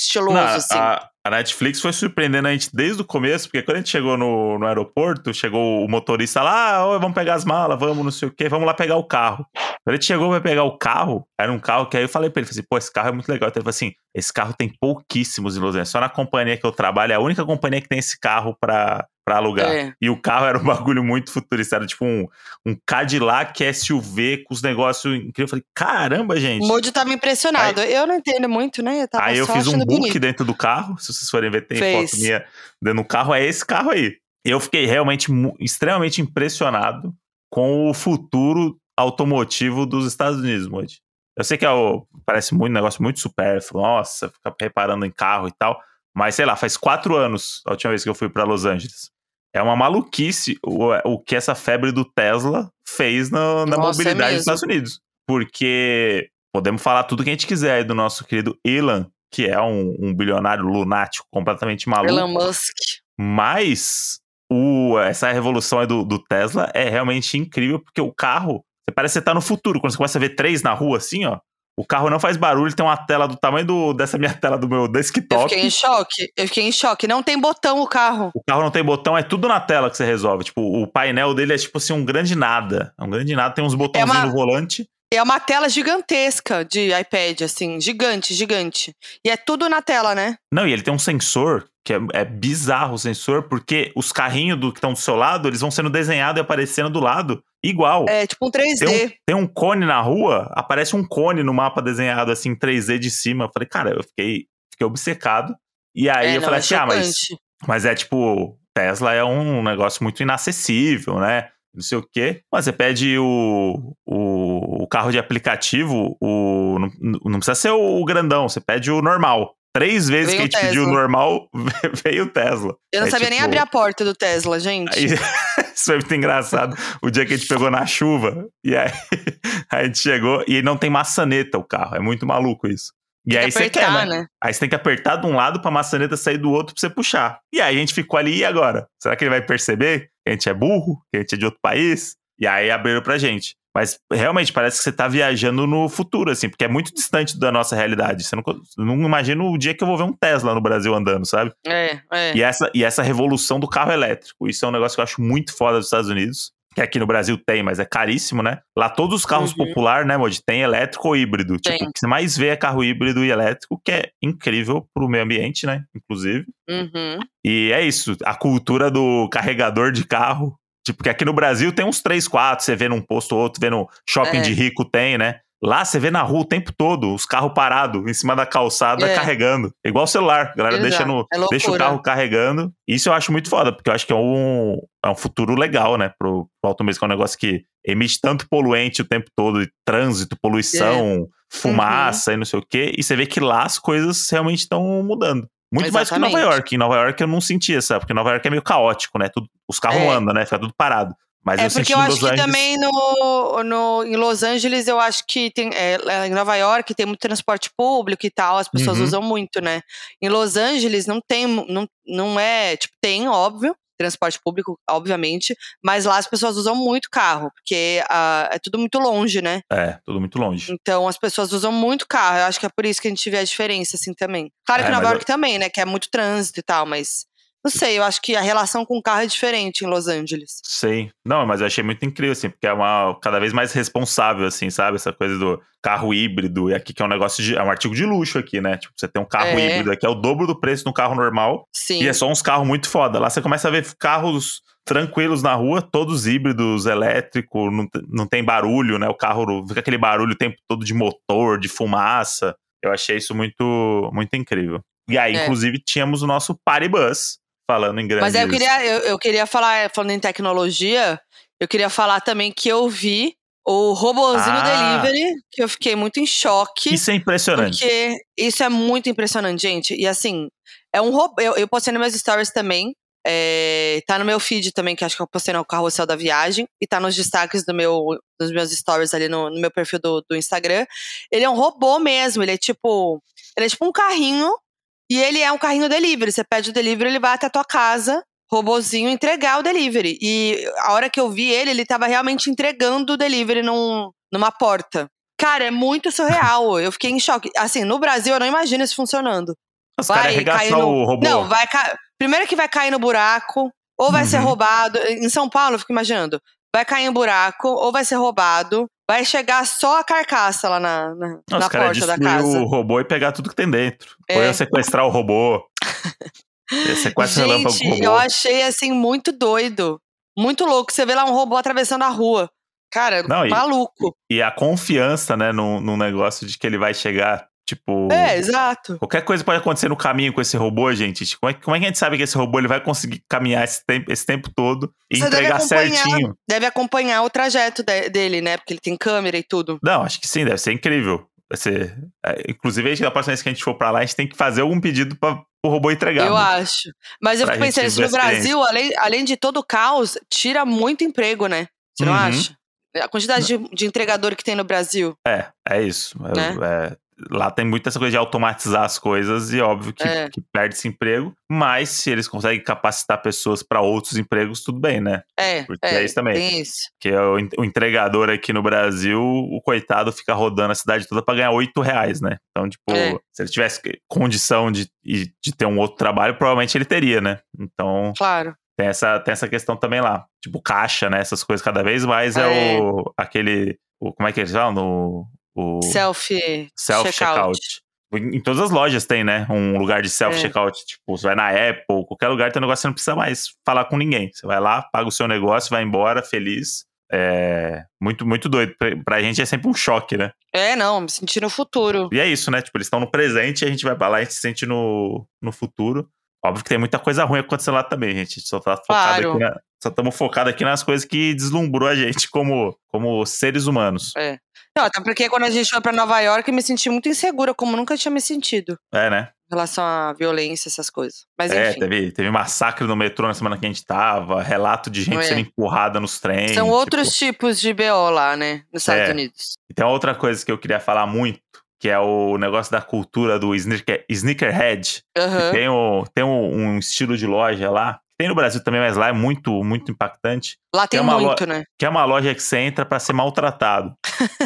estiloso, Não, assim. a, a Netflix foi surpreendendo a gente desde o começo, porque quando a gente chegou no, no aeroporto, chegou o motorista lá, ah, vamos pegar as malas, vamos, não sei o quê, vamos lá pegar o carro. Quando a gente chegou pra pegar o carro, era um carro que aí eu falei pra ele, falei assim, pô, esse carro é muito legal. Então ele falou assim, esse carro tem pouquíssimos em Los Angeles, só na companhia que eu trabalho, é a única companhia que tem esse carro pra, pra alugar. É. E o carro era um bagulho muito futurista, era tipo um, um Cadillac SUV com os negócios incríveis. Eu falei, caramba, gente. O Moody tava impressionado. eu não entendo muito, né? Eu tava Aí eu fiz um book bonito. dentro do carro. Se vocês forem ver, tem Fez. foto minha dentro do carro. É esse carro aí. Eu fiquei realmente extremamente impressionado com o futuro automotivo dos Estados Unidos, Moody. Eu sei que é o, parece muito um negócio muito supérfluo. Nossa, ficar reparando em carro e tal. Mas sei lá, faz quatro anos a última vez que eu fui para Los Angeles. É uma maluquice o, o que essa febre do Tesla fez na, na Nossa, é mobilidade dos mesmo. Estados Unidos. Porque podemos falar tudo que a gente quiser aí do nosso querido Elon, que é um, um bilionário lunático completamente maluco. Elon Musk. Mas o, essa revolução aí do, do Tesla é realmente incrível, porque o carro, você parece que você tá no futuro. Quando você começa a ver três na rua, assim, ó, o carro não faz barulho, tem uma tela do tamanho do, dessa minha tela do meu Eu desktop. fiquei em choque. Eu fiquei em choque. Não tem botão o carro. O carro não tem botão, é tudo na tela que você resolve. Tipo, o painel dele é tipo assim, um grande nada. É um grande nada, tem uns botãozinhos uma- no volante. É uma tela gigantesca de iPad, assim. Gigante, gigante. E é tudo na tela, né? Não, e ele tem um sensor, que é, é bizarro o sensor, porque os carrinhos do, que estão do seu lado, eles vão sendo desenhados e aparecendo do lado, igual. É tipo um 3D. Tem um, tem um cone na rua, aparece um cone no mapa desenhado assim, em 3D de cima. Eu falei, cara, eu fiquei, fiquei obcecado. E aí É, eu não, falei é assim, ah, mas, mas é tipo, Tesla é um negócio muito inacessível, né? Não sei o quê. Mas você pede o, o, o carro de aplicativo, o, não, não precisa ser o grandão, você pede o normal. Três vezes Veio que a gente pediu o normal, veio o Tesla. Eu não É sabia nem tipo- abrir a porta do Tesla, gente. Aí, isso foi muito engraçado. O dia que a gente pegou na chuva, e aí a gente chegou e não tem maçaneta o carro. É muito maluco isso. E Tem aí que você quer, né? né? Aí você tem que apertar de um lado pra maçaneta sair do outro pra você puxar. E aí a gente ficou ali, e agora? Será que ele vai perceber que a gente é burro? Que a gente é de outro país? E aí abriram pra gente. Mas realmente parece que você tá viajando no futuro, assim, porque é muito distante da nossa realidade. Você não, não imagina o dia que eu vou ver um Tesla no Brasil andando, sabe? É, é. E essa, e essa revolução do carro elétrico. Isso é um negócio que eu acho muito foda dos Estados Unidos. Que aqui no Brasil tem, mas é caríssimo, né? Lá todos os carros Uhum. populares, né, Mod? Tem elétrico ou híbrido. Tem. Tipo, o que você mais vê é carro híbrido e elétrico, que é incrível pro meio ambiente, né? Inclusive. Uhum. E é isso. A cultura do carregador de carro. Tipo, porque aqui no Brasil tem uns 3, 4. Você vê num posto ou outro, vê no shopping É. de rico, tem, né? Lá você vê na rua o tempo todo, os carros parados em cima da calçada É. carregando. Igual o celular. A galera Exato. deixa, no, É deixa o carro carregando. Isso eu acho muito foda, porque eu acho que é um, é um futuro legal, né? Pro, pro automobilismo, que é um negócio que emite tanto poluente o tempo todo, e trânsito, poluição, fumaça e não sei o quê. E você vê que lá as coisas realmente estão mudando. Muito mais que em Nova Exatamente. York. Em Nova York eu não sentia, sabe? Porque Nova York é meio caótico, né? Tudo, os carros É. andam, né? Fica tudo parado. Mas É eu porque eu acho que Angeles... também no, no, em Los Angeles, eu acho que tem. é, em Nova York tem muito transporte público e tal, as pessoas Uhum. usam muito, né? Em Los Angeles não tem. Não, não é. Tipo, tem, óbvio. transporte público, obviamente, mas lá as pessoas usam muito carro, porque uh, é tudo muito longe, né? É, tudo muito longe. Então as pessoas usam muito carro. Eu acho que é por isso que a gente vê a diferença, assim, também. Claro que é, Nova York eu... também, né? Que é muito trânsito e tal, mas não sei, eu acho que a relação com o carro é diferente em Los Angeles. Sei. Não, mas eu achei muito incrível, assim, porque é uma cada vez mais responsável, assim, sabe? Essa coisa do carro híbrido. E aqui que é um negócio de. É um artigo de luxo aqui, né? Tipo, você tem um carro é. híbrido aqui, é o dobro do preço de um carro normal. Sim. E é só uns carros muito foda. Lá você começa a ver carros tranquilos na rua, todos híbridos, elétrico, não, não tem barulho, né? O carro fica aquele barulho o tempo todo de motor, de fumaça. Eu achei isso muito, muito incrível. E aí, é. inclusive, tínhamos o nosso Party Bus, falando em grandes... Mas eu queria, eu, eu queria falar, falando em tecnologia, eu queria falar também que eu vi o robozinho ah, delivery, que eu fiquei muito em choque. Isso é impressionante. Porque isso é muito impressionante, gente. E assim, é um robô. Eu, eu postei nos meus stories também. É, tá no meu feed também, que acho que eu postei no carrossel da viagem. E tá nos destaques do meu, dos meus stories ali no, no meu perfil do, do Instagram. Ele é um robô mesmo. Ele é tipo. Ele é tipo um carrinho e ele é um carrinho delivery. Você pede o delivery, ele vai até a tua casa, robozinho, entregar o delivery. E a hora que eu vi ele, ele tava realmente entregando o delivery num, numa porta. Cara, é muito surreal. eu fiquei em choque. Assim, no Brasil, eu não imagino isso funcionando. Os vai cair no... o robô. Não, vai ca... Primeiro que vai cair no buraco, ou vai uhum. ser roubado. Em São Paulo, eu fico imaginando. Vai cair em buraco, ou vai ser roubado. Vai chegar só a carcaça lá na, na, Nossa, na porta da casa. o robô e pegar tudo que tem dentro. É. Ou ia sequestrar o robô. sequestra Gente, robô. eu achei assim muito doido. Muito louco. Você vê lá um robô atravessando a rua. Cara, Não, maluco. E, e, a confiança, né, no, no negócio de que ele vai chegar Tipo. É, exato. Qualquer coisa pode acontecer no caminho com esse robô, gente. Tipo, como é, como é que a gente sabe que esse robô ele vai conseguir caminhar esse tempo, esse tempo todo e Você entregar deve certinho? Deve acompanhar o trajeto de, dele, né? Porque ele tem câmera e tudo. Não, acho que sim, deve ser incrível. Vai ser, é, inclusive, a próxima vez que a gente for pra lá, a gente tem que fazer algum pedido para o robô entregar. Eu né? acho. Mas eu fico pensando, isso no Brasil, além, além de todo o caos, tira muito emprego, né? Você não uhum. acha? A quantidade de, de, entregador que tem no Brasil. É, é isso. Né? É, lá tem muita essa coisa de automatizar as coisas e óbvio que, é. que perde esse emprego, mas se eles conseguem capacitar pessoas para outros empregos, tudo bem, né? É, Porque é, é isso também. Tem isso. Que o, o, entregador aqui no Brasil, o coitado fica rodando a cidade toda para ganhar oito reais, né? Então, tipo, é. se ele tivesse condição de, de ter um outro trabalho, provavelmente ele teria, né? Então. Claro. Tem essa, tem essa questão também lá. Tipo, caixa, né? Essas coisas cada vez mais é, é o aquele. O, como é que eles falam? No, o self self checkout. Em todas as lojas tem, né? Um lugar de self-checkout. É. Tipo, você vai na Apple, qualquer lugar tem um negócio, você não precisa mais falar com ninguém. Você vai lá, paga o seu negócio, vai embora, feliz. É muito, muito doido. Pra, pra gente é sempre um choque, né? É, não, me sentir no futuro. E é isso, né? Tipo, eles estão no presente e a gente vai pra lá e a gente se sente no, no futuro. Óbvio que tem muita coisa ruim acontecendo lá também, gente. A gente só tá focado claro. aqui na, só estamos focados aqui nas coisas que deslumbrou a gente como, como seres humanos. É. Não, até porque quando a gente foi para Nova York, eu me senti muito insegura, como nunca tinha me sentido. É, né? Em relação à violência, essas coisas. Mas, é, enfim. teve, teve massacre no metrô na semana que a gente tava, relato de gente é. sendo empurrada nos trens. São outros tipo... tipos de BO lá, né? Nos Estados é. Unidos. E tem outra coisa que eu queria falar muito, que é o negócio da cultura do sneaker, sneakerhead. Uhum. Tem, o, tem um, um, estilo de loja lá. Tem no Brasil também, mas lá é muito, muito impactante. Lá tem é muito, né? Que é uma loja que você entra para ser maltratado.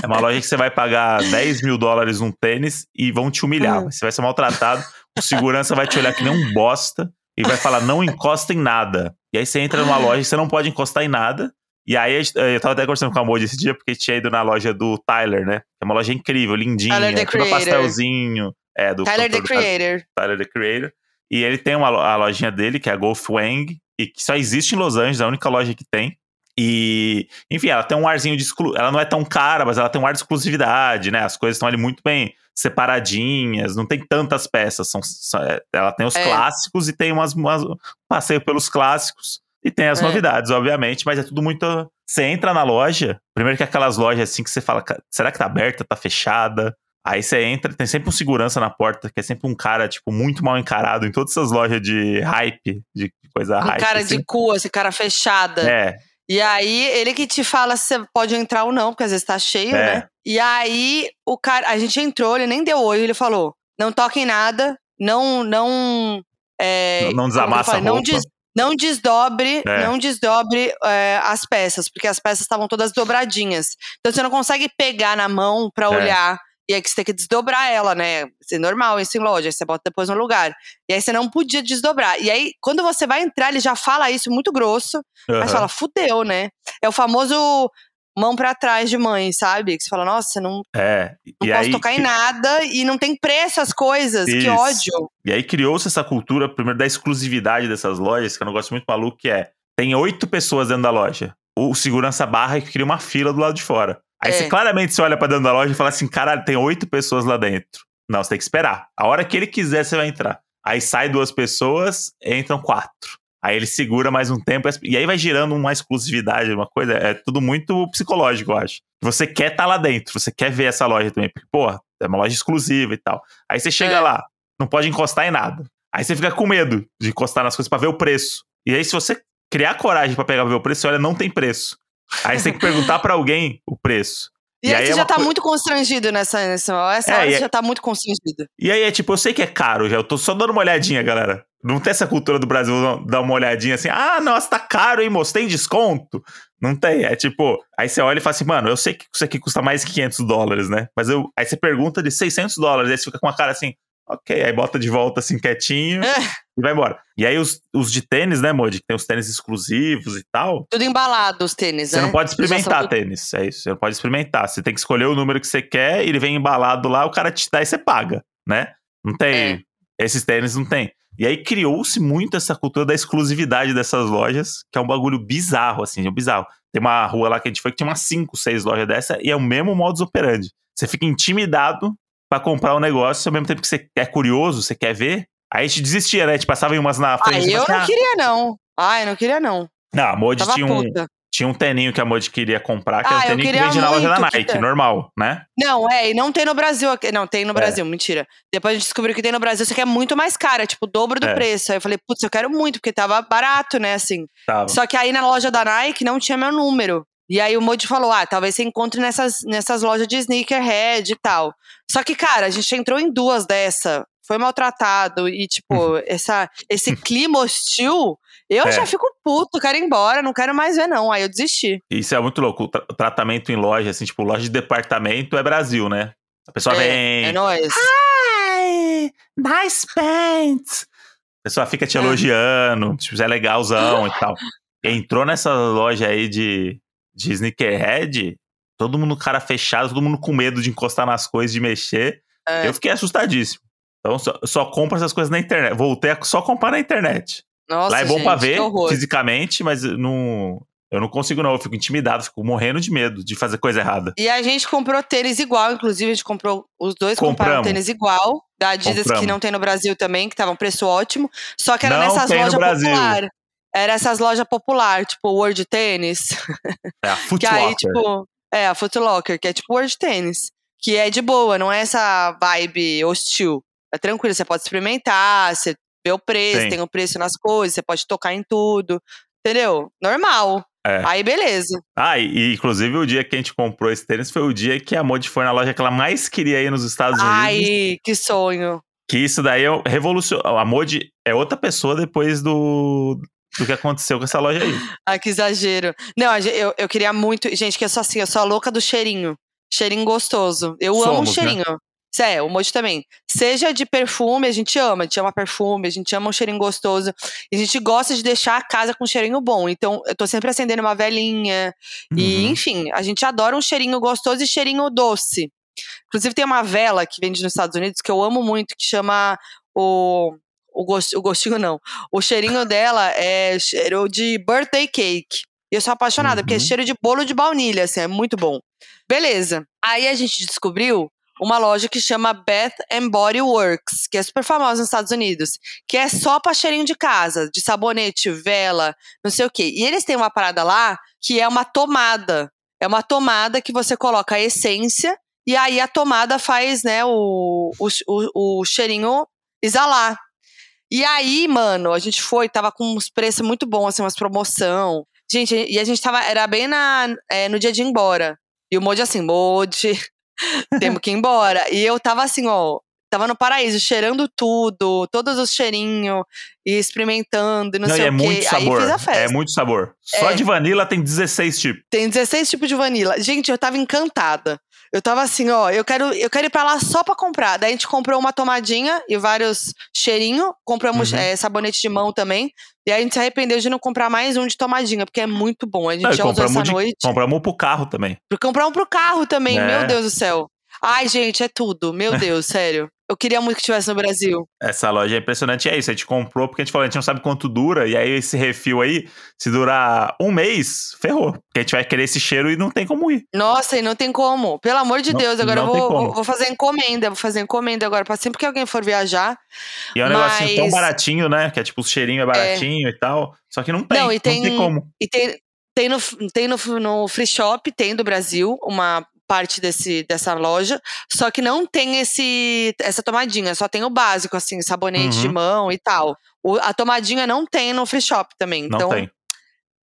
é uma loja que você vai pagar 10 mil dólares num tênis e vão te humilhar. Uhum. Você vai ser maltratado, o segurança vai te olhar que nem um bosta e vai falar: não encosta em nada. E aí você entra numa loja e você não pode encostar em nada. E aí eu tava até conversando com a Moji esse dia, porque tinha ido na loja do Tyler, né? É uma loja incrível, lindinha, Tyler the pastelzinho. É, do Tyler the Creator. Tyler the Creator. E ele tem uma, a lojinha dele, que é a Golf Wang, e que só existe em Los Angeles, é a única loja que tem. E, enfim, ela tem um arzinho de exclu... Ela não é tão cara, mas ela tem um ar de exclusividade, né? As coisas estão ali muito bem separadinhas, não tem tantas peças. São, é, ela tem os é. clássicos e tem umas, umas, um passeio pelos clássicos. E tem as é. novidades, obviamente, mas é tudo muito. Você entra na loja, primeiro que aquelas lojas assim que você fala, será que tá aberta, tá fechada? Aí você entra, tem sempre um segurança na porta, que é sempre um cara, tipo, muito mal encarado em todas essas lojas de hype, de coisa um hype. cara assim. de cu, esse cara fechada. É. E aí, ele que te fala se você pode entrar ou não, porque às vezes tá cheio, é. né? E aí, o cara, a gente entrou, ele nem deu oi, ele falou: não toquem nada, não, não. É, não, não desamassa a roupa. Não, des, Não desdobre, é. não desdobre é, as peças, porque as peças estavam todas dobradinhas. Então você não consegue pegar na mão para é. olhar. E aí você tem que desdobrar ela, né? Isso é normal isso em loja, aí você bota depois no lugar. E aí você não podia desdobrar. E aí, quando você vai entrar, ele já fala isso muito grosso. Uhum. Mas fala, fudeu, né? É o famoso mão para trás de mãe, sabe? Que você fala, nossa, não, é, não posso aí, tocar em nada e não tem preço as coisas, isso. que ódio. E aí criou-se essa cultura, primeiro, da exclusividade dessas lojas, que é um negócio muito maluco, que é, tem oito pessoas dentro da loja. O segurança barra e cria uma fila do lado de fora. Aí é. você claramente você olha pra dentro da loja e fala assim, caralho, tem oito pessoas lá dentro. Não, você tem que esperar. A hora que ele quiser, você vai entrar. Aí sai duas pessoas, entram quatro. Aí ele segura mais um tempo e aí vai girando uma exclusividade, uma coisa. É tudo muito psicológico, eu acho. Você quer estar tá lá dentro, você quer ver essa loja também, porque, pô, é uma loja exclusiva e tal. Aí você chega é. lá, não pode encostar em nada. Aí você fica com medo de encostar nas coisas para ver o preço. E aí, se você criar coragem para pegar pra ver o preço, olha, não tem preço. Aí você tem que perguntar para alguém o preço. E, e aí, você é já tá co... muito constrangido nessa, nessa essa é, hora você é... já tá muito constrangido. E aí é tipo, eu sei que é caro já, eu tô só dando uma olhadinha, galera. Não tem essa cultura do Brasil dar uma olhadinha assim, ah, nossa, tá caro, hein, moço, tem desconto? Não tem, é tipo, aí você olha e fala assim, mano, eu sei que isso aqui custa mais que 500 dólares, né? Mas eu, aí você pergunta de 600 dólares, aí você fica com a cara assim, ok, aí bota de volta assim quietinho é. E vai embora. E aí os, os de tênis, né, Modi, que tem os tênis exclusivos e tal. Tudo embalado os tênis, Você né? não pode experimentar tênis, é isso, você não pode experimentar. Você tem que escolher o número que você quer, ele vem embalado lá, o cara te dá e você paga, né? Não tem, é. esses tênis não tem. E aí criou-se muito essa cultura da exclusividade dessas lojas, que é um bagulho bizarro, assim, é bizarro. Tem uma rua lá que a gente foi que tinha umas 5, 6 lojas dessa, e é o mesmo modus operandi. Você fica intimidado para comprar um negócio, ao mesmo tempo que você é curioso, você quer ver. Aí a gente desistia, né? A gente passava em umas na frente. Ah, eu não ah, queria, não. Ai, não queria, não. Não, a Mod tinha um, tinha um teninho que a Mod queria comprar, que ah, era um teninho que vende na loja da Nike, normal, né? Não, é, e não tem no Brasil. Não, tem no é. Brasil, mentira. Depois a gente descobriu que tem no Brasil, só que é muito mais cara, é tipo o dobro do é. preço. Aí eu falei, putz, eu quero muito, porque tava barato, né, assim. Tava. Só que aí na loja da Nike não tinha meu número. E aí o Modi falou: ah, talvez você encontre nessas, nessas lojas de sneakerhead e tal. Só que, cara, a gente entrou em duas dessa, foi maltratado e, tipo, uhum. essa, esse clima hostil. Eu é. já fico puto, quero ir embora, não quero mais ver, não. Aí eu desisti. Isso é muito louco. O tra tratamento em loja, assim, tipo, loja de departamento é Brasil, né? A pessoa é, vem. É nóis. Hi! Nice pants! A pessoa fica te é. elogiando, tipo, é legalzão e tal. Entrou nessa loja aí de de sneakerhead, todo mundo cara fechado, todo mundo com medo de encostar nas coisas, de mexer. É. Eu fiquei assustadíssimo. Então só, só compro essas coisas na internet. Voltei a só comprar na internet. Nossa, Lá é bom gente, pra ver fisicamente, mas não, eu não consigo, não. Eu fico intimidado, fico morrendo de medo de fazer coisa errada. E a gente comprou tênis igual, inclusive, a gente comprou. Os dois Compramos. compraram tênis igual. Da Adidas, Compramos. que não tem no Brasil também, que tava um preço ótimo. Só que era não nessas lojas populares. Era essas lojas populares, tipo World Tênis. É a Foot que aí, tipo, é, a Foot Locker, que é tipo World Tênis. Que é de boa, não é essa vibe hostil. É tranquilo, você pode experimentar, você vê o preço, Sim. tem o preço nas coisas, você pode tocar em tudo. Entendeu? Normal. É. Aí beleza. Ah, e, inclusive o dia que a gente comprou esse tênis foi o dia que a Modi foi na loja que ela mais queria ir nos Estados Unidos. Ai, que sonho. Que isso daí é revolucionou. A Modi é outra pessoa depois do, do que aconteceu com essa loja aí. ah, que exagero. Não, eu, eu queria muito. Gente, que eu sou assim, eu sou a louca do cheirinho. Cheirinho gostoso. Eu Somos, amo um cheirinho. Né? É, o Moji também. Seja de perfume, a gente ama, a gente ama perfume, a gente ama um cheirinho gostoso. E a gente gosta de deixar a casa com um cheirinho bom. Então, eu tô sempre acendendo uma velhinha. Uhum. E, enfim, a gente adora um cheirinho gostoso e cheirinho doce. Inclusive, tem uma vela que vende nos Estados Unidos que eu amo muito, que chama o o, gost, o gostinho não. O cheirinho dela é cheiro de birthday cake. E eu sou apaixonada, uhum. porque é uhum. cheiro de bolo de baunilha, assim, é muito bom. Beleza. Aí a gente descobriu uma loja que chama Bath and Body Works, que é super famosa nos Estados Unidos, que é só pra cheirinho de casa, de sabonete, vela, não sei o quê. E eles têm uma parada lá que é uma tomada. É uma tomada que você coloca a essência e aí a tomada faz, né, o, o, o, o cheirinho exalar. E aí, mano, a gente foi, tava com uns preços muito bons, assim, umas promoção. Gente, e a gente tava, era bem na, é, no dia de ir embora. E o Modi assim, Modi, temos que ir embora. E eu tava assim, ó, Tava no paraíso, cheirando tudo, todos os cheirinhos, e experimentando, e não, não sei e é o quê. muito sabor. Aí fiz a festa. É muito sabor. Só É. de vanilla tem 16 tipos. Tem 16 tipos de vanilla. Gente, eu tava encantada. Eu tava assim, ó, eu quero, eu quero ir pra lá só pra comprar. Daí a gente comprou uma tomadinha e vários cheirinhos. Compramos Uhum. eh, sabonete de mão também. E aí a gente se arrependeu de não comprar mais um de tomadinha, porque é muito bom. A gente Não, já usou essa compramos, de, noite. compramos pro carro também. Pra comprar um pro carro também, É. meu Deus do céu. Ai, gente, é tudo. Meu Deus, sério. Eu queria muito que tivesse no Brasil. Essa loja é impressionante. É isso, a gente comprou porque a gente falou, a gente não sabe quanto dura. E aí esse refil aí, se durar um mês, ferrou. Porque a gente vai querer esse cheiro e não tem como ir. Nossa, e não tem como. Pelo amor de Não- Deus, agora eu não vou, vou, fazer encomenda. Vou fazer encomenda agora. Pra sempre que alguém for viajar. E é um negocinho tão Mas- baratinho, né? Que é tipo, o cheirinho é baratinho e tal. Só que não tem. Não, Não, e tem- tem como. E tem, tem, no, tem no, no Free Shop, tem do Brasil, uma parte desse, dessa loja. Só que não tem esse essa tomadinha. Só tem o básico, assim, sabonete de Uhum. mão e tal. O- a tomadinha não tem no Free Shop também. Não então, tem.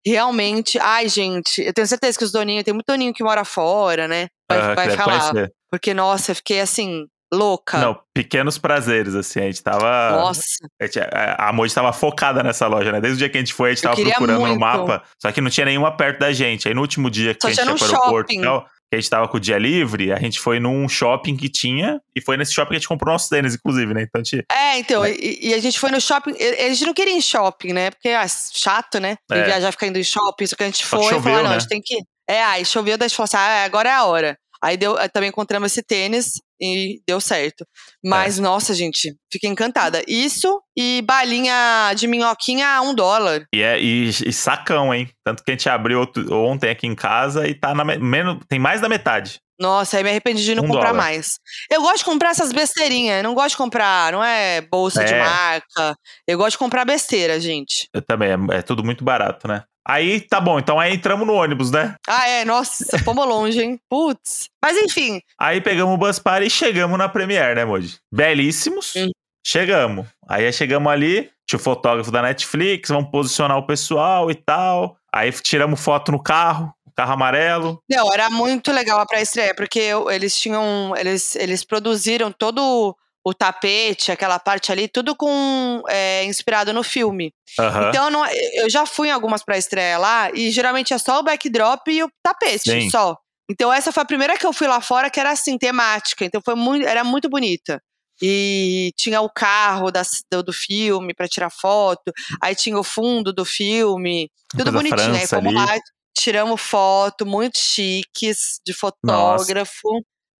realmente. Ai, gente, eu tenho certeza que os doninhos. Tem muito doninho que mora fora, né? Vai, que vai falar. conhecer. Porque, nossa, eu fiquei assim, louca. Não, pequenos prazeres, assim. A gente tava. Nossa. a gente- a a Moji tava focada nessa loja, né? Desde o dia que a gente foi, a gente Eu tava procurando no muito. mapa. Só que não tinha nenhuma perto da gente. Aí no último dia que Só a gente no pro aeroporto e tal, que a gente tava com o dia livre, a gente foi num shopping que tinha. E foi nesse shopping que a gente comprou nossos tênis, inclusive, né? Então gente. É, então, e, e a gente foi no shopping. e- A gente não queria ir em shopping, né? Porque é chato, né? E É. viajar ficar indo em shopping. Só que a gente Só foi e choveu, falou: ah, não, né? a gente tem que. ir. É, aí choveu, daí a gente falou assim: ah, agora é a hora. Aí deu, aí também encontramos esse tênis e deu certo. Mas, É. nossa, gente, fiquei encantada. Isso e balinha de minhoquinha a um dólar. E, é, e, e sacão, hein? Tanto que a gente abriu outro- ontem aqui em casa e tá na me- menos, tem mais da metade. Nossa, aí me arrependi de não Um comprar dólar. mais. Eu gosto de comprar essas besteirinhas. Eu não gosto de comprar, não é bolsa de É. marca. Eu gosto de comprar besteira, gente. Eu também, é, é tudo muito barato, né? Aí tá bom, então aí entramos no ônibus, né? Ah, é, nossa, fomos longe, hein? Putz. Mas enfim, Aí pegamos o bus party e chegamos na Premiere, né, Moji? Belíssimos. Hum. Chegamos. Aí chegamos ali, tinha o fotógrafo da Netflix, vamos posicionar o pessoal e tal. Aí tiramos foto no carro, carro amarelo. não, era muito legal a pré-estreia, porque eles tinham. Eles, eles produziram todo o tapete, aquela parte ali, tudo com é, inspirado no filme. Aham. Então eu, não- eu já fui em algumas pré-estreia lá e geralmente é só o backdrop e o tapete, Sim. só. Então essa foi a primeira que eu fui lá fora que era assim, temática. Então foi muito, era muito bonita. E tinha o carro da, do, do filme para tirar foto, aí tinha o fundo do filme, tudo bonitinho. Aí fomos ali. lá, tiramos foto, muito chiques, de fotógrafo.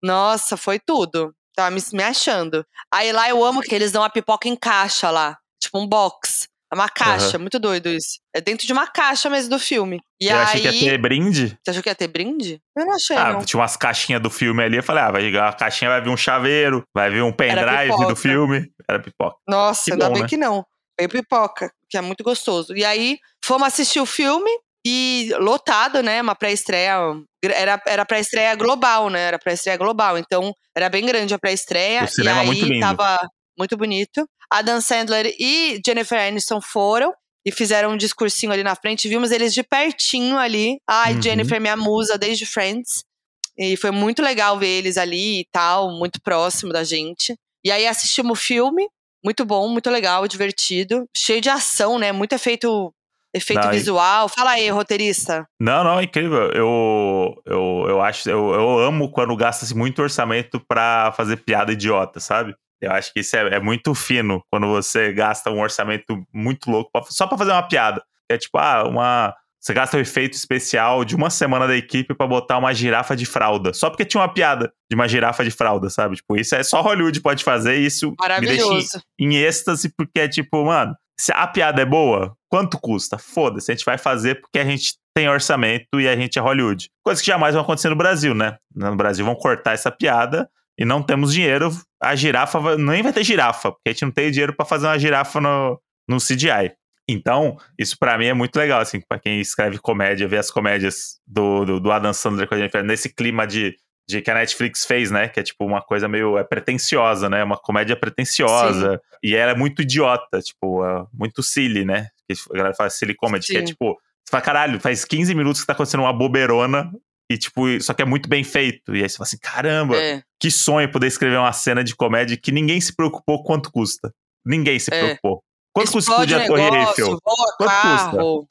Nossa, foi tudo. Tava me, me achando. Aí lá eu amo que eles dão a pipoca em caixa lá. Tipo um box. É uma caixa, muito doido isso. É dentro de uma caixa mesmo do filme. E eu aí. achei que ia ter brinde. Você achou que ia ter brinde? Eu não achei, Ah, não. tinha umas caixinhas do filme ali. Eu falei, ah, vai chegar a caixinha, vai vir um chaveiro, vai vir um pendrive do filme. Era pipoca. Nossa, que ainda bom, bem né? que não. Veio pipoca, que é muito gostoso. E aí, fomos assistir o filme e lotado, né? Uma pré-estreia. Era, era pré-estreia global, né? Era pré-estreia global. Então, era bem grande a pré-estreia. E aí, muito lindo. tava muito bonito. Adam Sandler e Jennifer Aniston foram e fizeram um discursinho ali na frente. Vimos eles de pertinho ali. Ai, Uhum. Jennifer, minha musa desde Friends. E foi muito legal ver eles ali e tal, muito próximo da gente. E aí assistimos o filme, muito bom, muito legal, divertido, cheio de ação, né? Muito efeito, efeito Não, visual. Fala aí, roteirista. Não, não, é incrível. Eu, eu, eu acho, eu, eu amo quando gasta-se muito orçamento pra fazer piada idiota, sabe? Eu acho que isso é, é muito fino quando você gasta um orçamento muito louco pra- só pra fazer uma piada. É tipo, ah, uma. Você gasta um efeito especial de uma semana da equipe pra botar uma girafa de fralda. Só porque tinha uma piada de uma girafa de fralda, sabe? Tipo, isso é só Hollywood pode fazer isso me deixa em, Maravilhoso. em êxtase, porque é tipo, mano, se a piada é boa, quanto custa? Foda-se, a gente vai fazer porque a gente tem orçamento e a gente é Hollywood. Coisa que jamais vai acontecer no Brasil, né? No Brasil vão cortar essa piada e não temos dinheiro. A girafa nem vai ter girafa, porque a gente não tem dinheiro pra fazer uma girafa no, no CGI. Então, isso pra mim é muito legal, assim, pra quem escreve comédia, ver as comédias do, do, do Adam Sandler com a Jennifer, nesse clima de, de que a Netflix fez, né? Que é tipo uma coisa meio é pretensiosa, né? Uma comédia pretensiosa. E ela é muito idiota, tipo, é muito silly, né? A galera fala silly comedy, que é Sim. tipo, você fala, caralho, faz 15 minutos que tá acontecendo uma bobeirona e tipo, só que é muito bem feito. E aí você fala assim, caramba, É. que sonho poder escrever uma cena de comédia que ninguém se preocupou quanto custa. Ninguém se É. preocupou. Quanto custa Explode explodir a Torre Eiffel? Quanto custa? carro.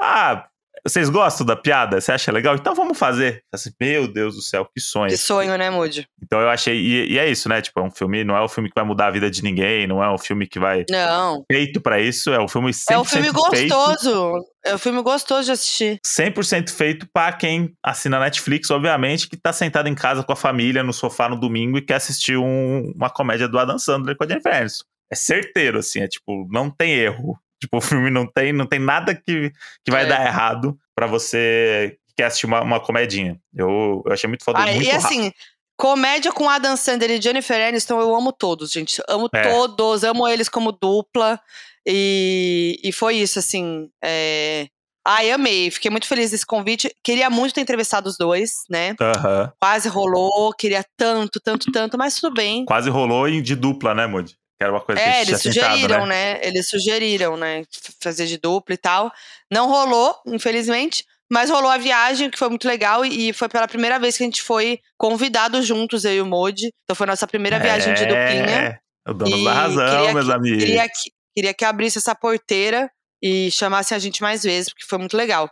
Ah, vocês gostam da piada? Você acha legal? Então vamos fazer. Assim, Meu Deus do céu, que sonho. Que sonho, né, Moody? Então eu achei. E, e é isso, né? Tipo, é um filme, não é um filme que vai mudar a vida de ninguém, não é um filme que vai. Não. Feito pra isso, é um filme 100% É um filme feito. gostoso. É um filme gostoso de assistir. 100% feito pra quem assina Netflix, obviamente, que tá sentado em casa com a família no sofá no domingo e quer assistir um- uma comédia do Adam Sandler com a Jennifer Aniston. É certeiro, assim, é tipo, não tem erro. Tipo, o filme não tem, não tem nada que, que vai É. dar errado pra você que quer assistir uma, uma comedinha. Eu, eu achei muito foda, Ah, muito e rápido. assim, comédia com Adam Sandler e Jennifer Aniston, eu amo todos, gente. Amo É. todos, amo eles como dupla. E, e foi isso, assim. É... Ai, amei. Fiquei muito feliz desse convite. Queria muito ter entrevistado os dois, né? Aham. Quase rolou. Queria tanto, tanto, tanto, mas tudo bem. Quase rolou de dupla, né, Moody? Que era uma coisa que É, gente eles tentado, sugeriram, né? né? Eles sugeriram, né? Fazer de dupla e tal. Não rolou, infelizmente. Mas rolou a viagem, que foi muito legal. E foi pela primeira vez que a gente foi convidado juntos, eu e o Modi. Então foi nossa primeira viagem de duplinha. É, o dono da razão, queria meus que- amigos. Queria que, queria que abrisse essa porteira e chamasse a gente mais vezes, porque foi muito legal.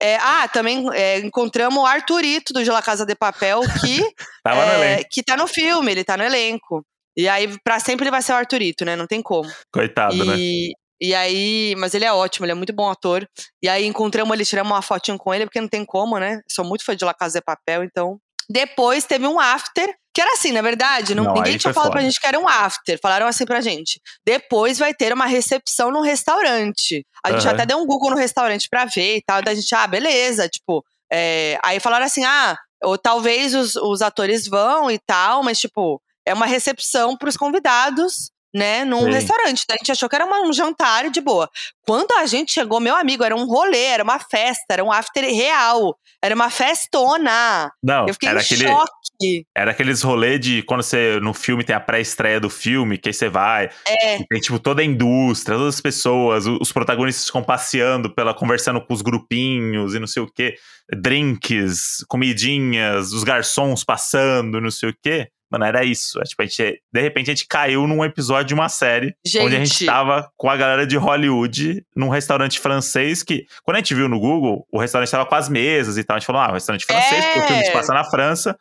É, ah, também é, encontramos o Arthurito do La Casa de Papel, que, é, que tá no filme, ele tá no elenco. E aí, pra sempre ele vai ser o Arthurito, né? Não tem como. coitado, né? E, e aí, mas ele é ótimo, ele é muito bom ator. E aí encontramos ele, tiramos uma fotinho com ele, porque não tem como, né? Sou muito fã de La Casa de Papel, então. Depois teve um after, que era assim, na verdade, não- Não, ninguém tinha falado pra foda. gente que era um after. Falaram assim pra gente. Depois vai ter uma recepção num restaurante. A gente Aham. até deu um Google no restaurante pra ver e tal. Da gente, ah, beleza, tipo. é, Aí falaram assim, ah, ou talvez os, os atores vão e tal, mas, tipo, é uma recepção pros convidados, né, num Sim. restaurante. Daí a gente achou que era uma- um jantar de boa. Quando a gente chegou, meu amigo, era um rolê, era uma festa, era um after real, era uma festona. Não, Eu fiquei era, em aquele, choque. era aqueles rolê de quando você, no filme, tem a pré-estreia do filme, que aí você vai, É, tem, tipo, toda a indústria, todas as pessoas, os protagonistas ficam passeando, pela, conversando com os grupinhos e não sei o quê, drinks, comidinhas, os garçons passando, não sei o quê. Mano, era isso. É, tipo, a gente, de repente a gente caiu num episódio de uma série onde a gente gente. tava com a galera de Hollywood num restaurante francês que, quando a gente viu no Google, o restaurante tava com as mesas e tal. A gente falou, ah, restaurante francês, porque o filme se É. passa na França,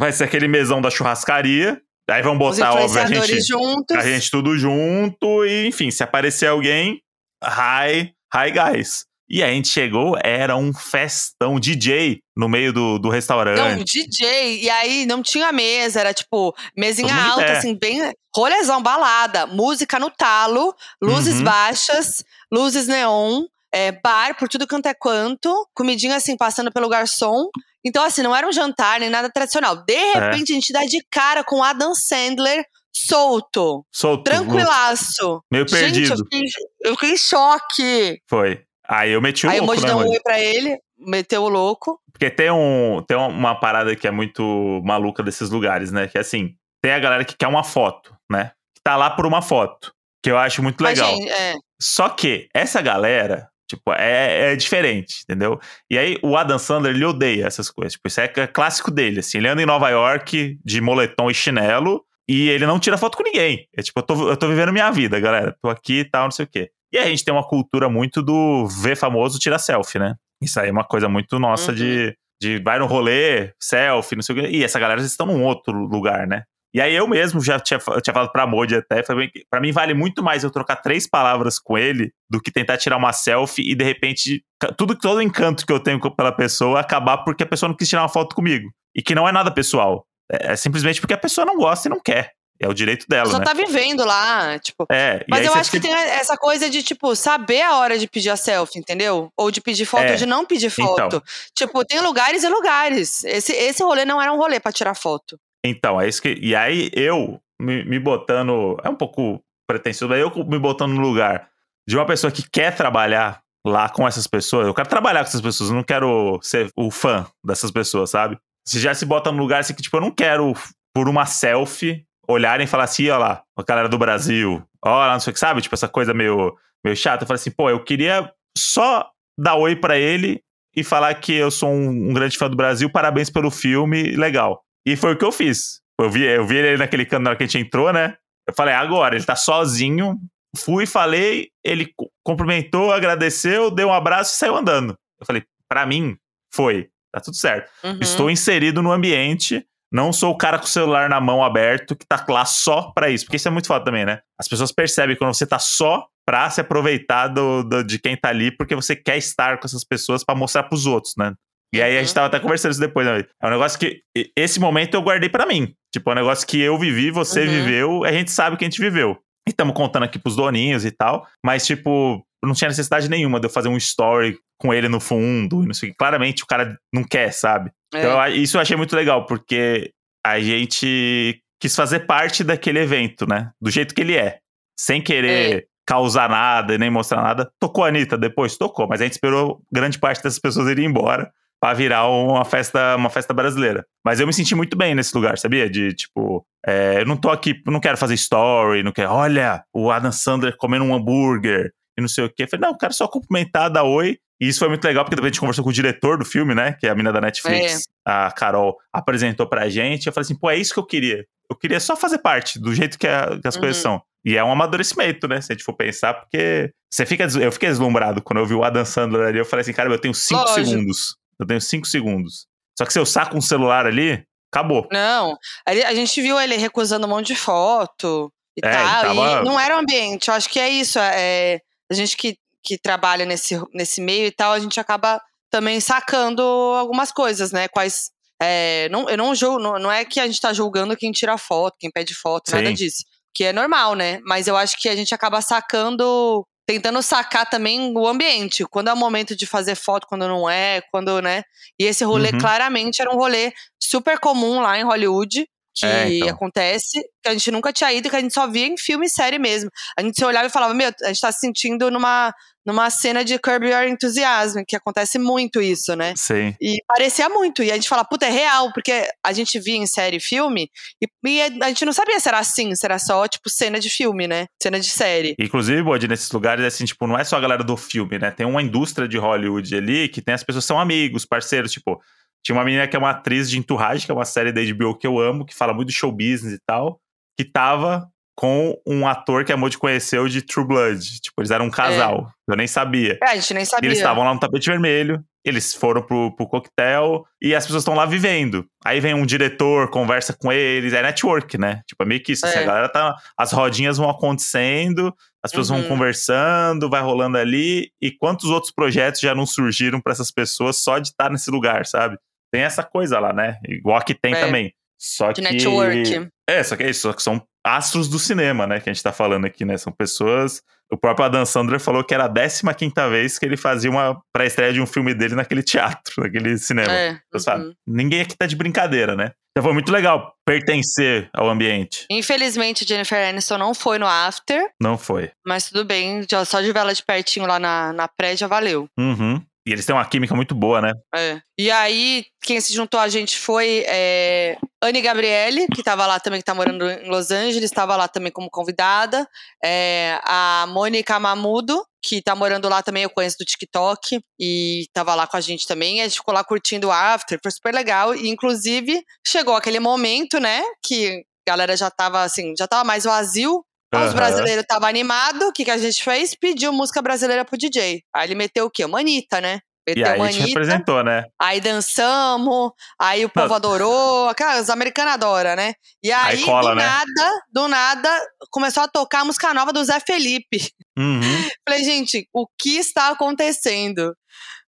vai ser aquele mesão da churrascaria. Aí vão botar, óbvio, a gente, juntos. a gente tudo junto e, enfim, se aparecer alguém, hi, hi guys. E aí a gente chegou, era um festão DJ no meio do, do Não, restaurante. DJ. E aí não tinha mesa, era tipo, mesinha alta, pé. assim, bem. Rolezão, balada, música no talo, luzes Uhum. baixas, luzes neon, é, bar por tudo quanto é quanto, comidinha assim, passando pelo garçom. Então, assim, não era um jantar nem nada tradicional. De É. repente, a gente dá de cara com Adam Sandler solto, Solto, tranquilaço. meio Gente, eu perdido. fiquei, eu fiquei em choque. Foi. Aí eu meti o aí o louco, Moji né, deu um oi pra ele, meteu o louco. Porque tem, um, tem uma parada que é muito maluca desses lugares, né? Que é assim, tem a galera que quer uma foto, né? Que tá lá por uma foto. Que eu acho muito legal. gente, é. Só que essa galera, tipo, é, é diferente, entendeu? E aí o Adam Sandler, ele odeia essas coisas. Tipo, isso é clássico dele, assim. Ele anda em Nova York de moletom e chinelo e ele não tira foto com ninguém. É tipo, eu tô, eu tô vivendo minha vida, galera. Tô aqui e tal, não sei o quê. E a gente tem uma cultura muito do ver famoso, tira selfie, né? Isso aí é uma coisa muito nossa Uhum. de, de vai no rolê, selfie, não sei o quê. E essa galera já estão num outro lugar, né? E aí eu mesmo já tinha, tinha falado pra Modi até, pra mim vale muito mais eu trocar três palavras com ele do que tentar tirar uma selfie e de repente tudo todo o encanto que eu tenho pela pessoa acabar porque a pessoa não quis tirar uma foto comigo. E que não é nada pessoal. É, é simplesmente porque a pessoa não gosta e não quer. É o direito dela, pessoa né? tá vivendo lá, tipo. É, Mas eu acho que tem essa coisa de, tipo, saber a hora de pedir a selfie, entendeu? Ou de pedir foto, É. ou de não pedir foto. Então. Tipo, tem lugares e lugares. Esse, esse rolê não era um rolê pra tirar foto. Então, é isso que. E aí eu me, me botando. É um pouco pretensioso, mas eu me botando no lugar de uma pessoa que quer trabalhar lá com essas pessoas. Eu quero trabalhar com essas pessoas, eu não quero ser o fã dessas pessoas, sabe? Você já se bota no lugar assim que, tipo, eu não quero, por uma selfie, olharem e falar assim, ó lá, a galera do Brasil, ó lá, não sei o que, sabe? Tipo, essa coisa meio, meio chata. Eu falei assim, pô, eu queria só dar oi pra ele e falar que eu sou um, um grande fã do Brasil, parabéns pelo filme, legal. E foi o que eu fiz. Eu vi, eu vi ele naquele canto na hora que a gente entrou, né? Eu falei, agora, ele tá sozinho. Fui, falei, ele cumprimentou, agradeceu, deu um abraço e saiu andando. Eu falei, para mim, foi. Tá tudo certo. Uhum. Estou inserido no ambiente. Não sou o cara com o celular na mão aberto que tá lá só pra isso. Porque isso é muito foda também, né? As pessoas percebem quando você tá só pra se aproveitar do, do, de quem tá ali, porque você quer estar com essas pessoas para mostrar pros outros, né? E aí a gente uhum. tava até conversando isso depois, né? É um negócio que. Esse momento eu guardei para mim. Tipo, é um negócio que eu vivi, você uhum. viveu, a gente sabe que a gente viveu. E estamos contando aqui pros doninhos e tal. Mas, tipo, não tinha necessidade nenhuma de eu fazer um story com ele no fundo. Não sei, claramente o cara não quer, sabe? É. Então, isso eu achei muito legal, porque a gente quis fazer parte daquele evento, né? Do jeito que ele é. Sem querer é. causar nada, nem mostrar nada. Tocou a Anitta depois? Tocou, mas a gente esperou grande parte dessas pessoas irem embora para virar uma festa, uma festa brasileira. Mas eu me senti muito bem nesse lugar, sabia? De tipo, é, eu não tô aqui, não quero fazer story, não quero, olha, o Adam Sandler comendo um hambúrguer e não sei o quê. Eu falei, não, eu quero só cumprimentar, dar oi. E isso foi muito legal, porque depois a gente conversou com o diretor do filme, né? Que é a mina da Netflix, é. a Carol, apresentou pra gente. Eu falei assim, pô, é isso que eu queria. Eu queria só fazer parte do jeito que, a, que as uhum. coisas são. E é um amadurecimento, né? Se a gente for pensar, porque você fica. Eu fiquei deslumbrado quando eu vi o Adam Sandler ali. Eu falei assim, cara, eu tenho cinco Lógico. segundos eu tenho cinco segundos. Só que se eu saco um celular ali, acabou. Não. A gente viu ele recusando um monte de foto e é, tal. Tava... E não era o ambiente. Eu acho que é isso. É, a gente que, que trabalha nesse, nesse meio e tal, a gente acaba também sacando algumas coisas, né? Quais. É, não, eu não julgo, não, não é que a gente tá julgando quem tira foto, quem pede foto, Sim. nada disso. Que é normal, né? Mas eu acho que a gente acaba sacando tentando sacar também o ambiente. Quando é o momento de fazer foto, quando não é, quando, né? E esse rolê uhum. claramente era um rolê super comum lá em Hollywood. Que é, então. acontece, que a gente nunca tinha ido, que a gente só via em filme e série mesmo. A gente se olhava e falava, meu, a gente tá se sentindo numa, numa cena de Curb Your Enthusiasm, que acontece muito isso, né? Sim. E parecia muito. E a gente fala, puta, é real, porque a gente via em série e filme, e, e, a gente não sabia se era assim, se era só, tipo, cena de filme, né? Cena de série. Inclusive, Bode, nesses lugares, assim, tipo, não é só a galera do filme, né? Tem uma indústria de Hollywood ali que tem as pessoas que são amigos, parceiros, tipo. Tinha uma menina que é uma atriz de Entourage, que é uma série da HBO que eu amo, que fala muito de show business e tal, que tava com um ator que a Modi conheceu de True Blood. Tipo, eles eram um casal. É. Eu nem sabia. É, a gente nem sabia. E eles estavam lá no tapete vermelho. Eles foram pro, pro coquetel e as pessoas estão lá vivendo. Aí vem um diretor, conversa com eles, é network, né? Tipo, é meio que isso. É. Assim, a galera tá. As rodinhas vão acontecendo, as pessoas uhum. vão conversando, vai rolando ali. E quantos outros projetos já não surgiram para essas pessoas só de estar nesse lugar, sabe? Tem essa coisa lá, né? Igual aqui tem é. também. Só de que. network. É, só que é isso, só que são astros do cinema, né? Que a gente tá falando aqui, né? São pessoas. O próprio Adam Sandler falou que era a 15 vez que ele fazia uma pré-estreia de um filme dele naquele teatro, naquele cinema. É, então, uhum. ninguém aqui tá de brincadeira, né? Então foi muito legal pertencer ao ambiente. Infelizmente, Jennifer Aniston não foi no after. Não foi. Mas tudo bem, só de vela de pertinho lá na, na pré já valeu. Uhum. E eles têm uma química muito boa, né? É. E aí, quem se juntou a gente foi é, Anne Gabriele, que estava lá também, que tá morando em Los Angeles, estava lá também como convidada. É, a Mônica Mamudo, que tá morando lá também, eu conheço do TikTok, e tava lá com a gente também. A gente ficou lá curtindo o after, foi super legal. E, inclusive, chegou aquele momento, né, que a galera já tava assim, já tava mais vazio. Uhum. Os brasileiros estavam animados. O que, que a gente fez? Pediu música brasileira pro DJ. Aí ele meteu o quê? Uma Anitta, né? Meteu e aí a gente representou, né? Aí dançamos, aí o povo Não. adorou. Cara, os americanos adoram, né? E aí, aí cola, do né? nada, do nada, começou a tocar a música nova do Zé Felipe. Uhum. Falei, gente, o que está acontecendo?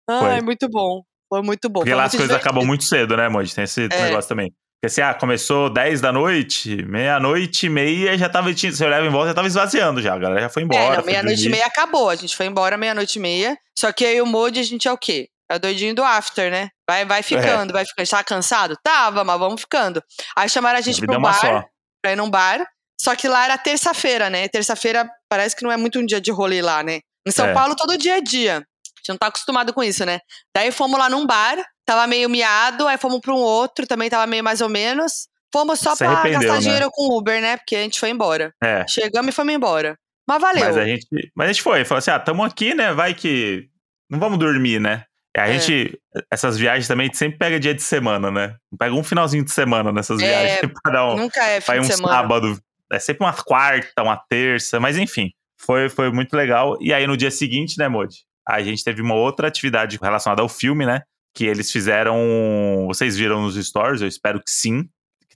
Ai, Foi. muito bom. Foi muito bom. Porque lá as coisas divertido. acabam muito cedo, né, Moji? Tem esse é. negócio também. Porque assim, ah, começou 10 da noite, meia-noite e meia, já tava, você olhava em volta, já tava esvaziando já, a galera já foi é, embora. É, meia-noite e meia acabou, a gente foi embora meia-noite e meia, só que aí o Mode, a gente é o quê? É o doidinho do after, né? Vai, vai ficando, é. vai ficando. Tava cansado? Tava, mas vamos ficando. Aí chamaram a gente a pro bar, só. pra ir num bar, só que lá era terça-feira, né? Terça-feira parece que não é muito um dia de rolê lá, né? Em São é. Paulo, todo dia é dia. A gente não tá acostumado com isso, né? Daí fomos lá num bar, tava meio miado, aí fomos pra um outro, também tava meio mais ou menos. Fomos só Você pra gastar né? dinheiro com Uber, né? Porque a gente foi embora. É. Chegamos e fomos embora. Mas valeu. Mas a gente, mas a gente foi, falou assim: ah, tamo aqui, né? Vai que. Não vamos dormir, né? A é. gente, essas viagens também, a gente sempre pega dia de semana, né? Pega um finalzinho de semana nessas é, viagens pra dar um, nunca é fim um sábado. É sempre uma quarta, uma terça, mas enfim, foi, foi muito legal. E aí no dia seguinte, né, Modi? A gente teve uma outra atividade relacionada ao filme, né? Que eles fizeram. Vocês viram nos stories, eu espero que sim,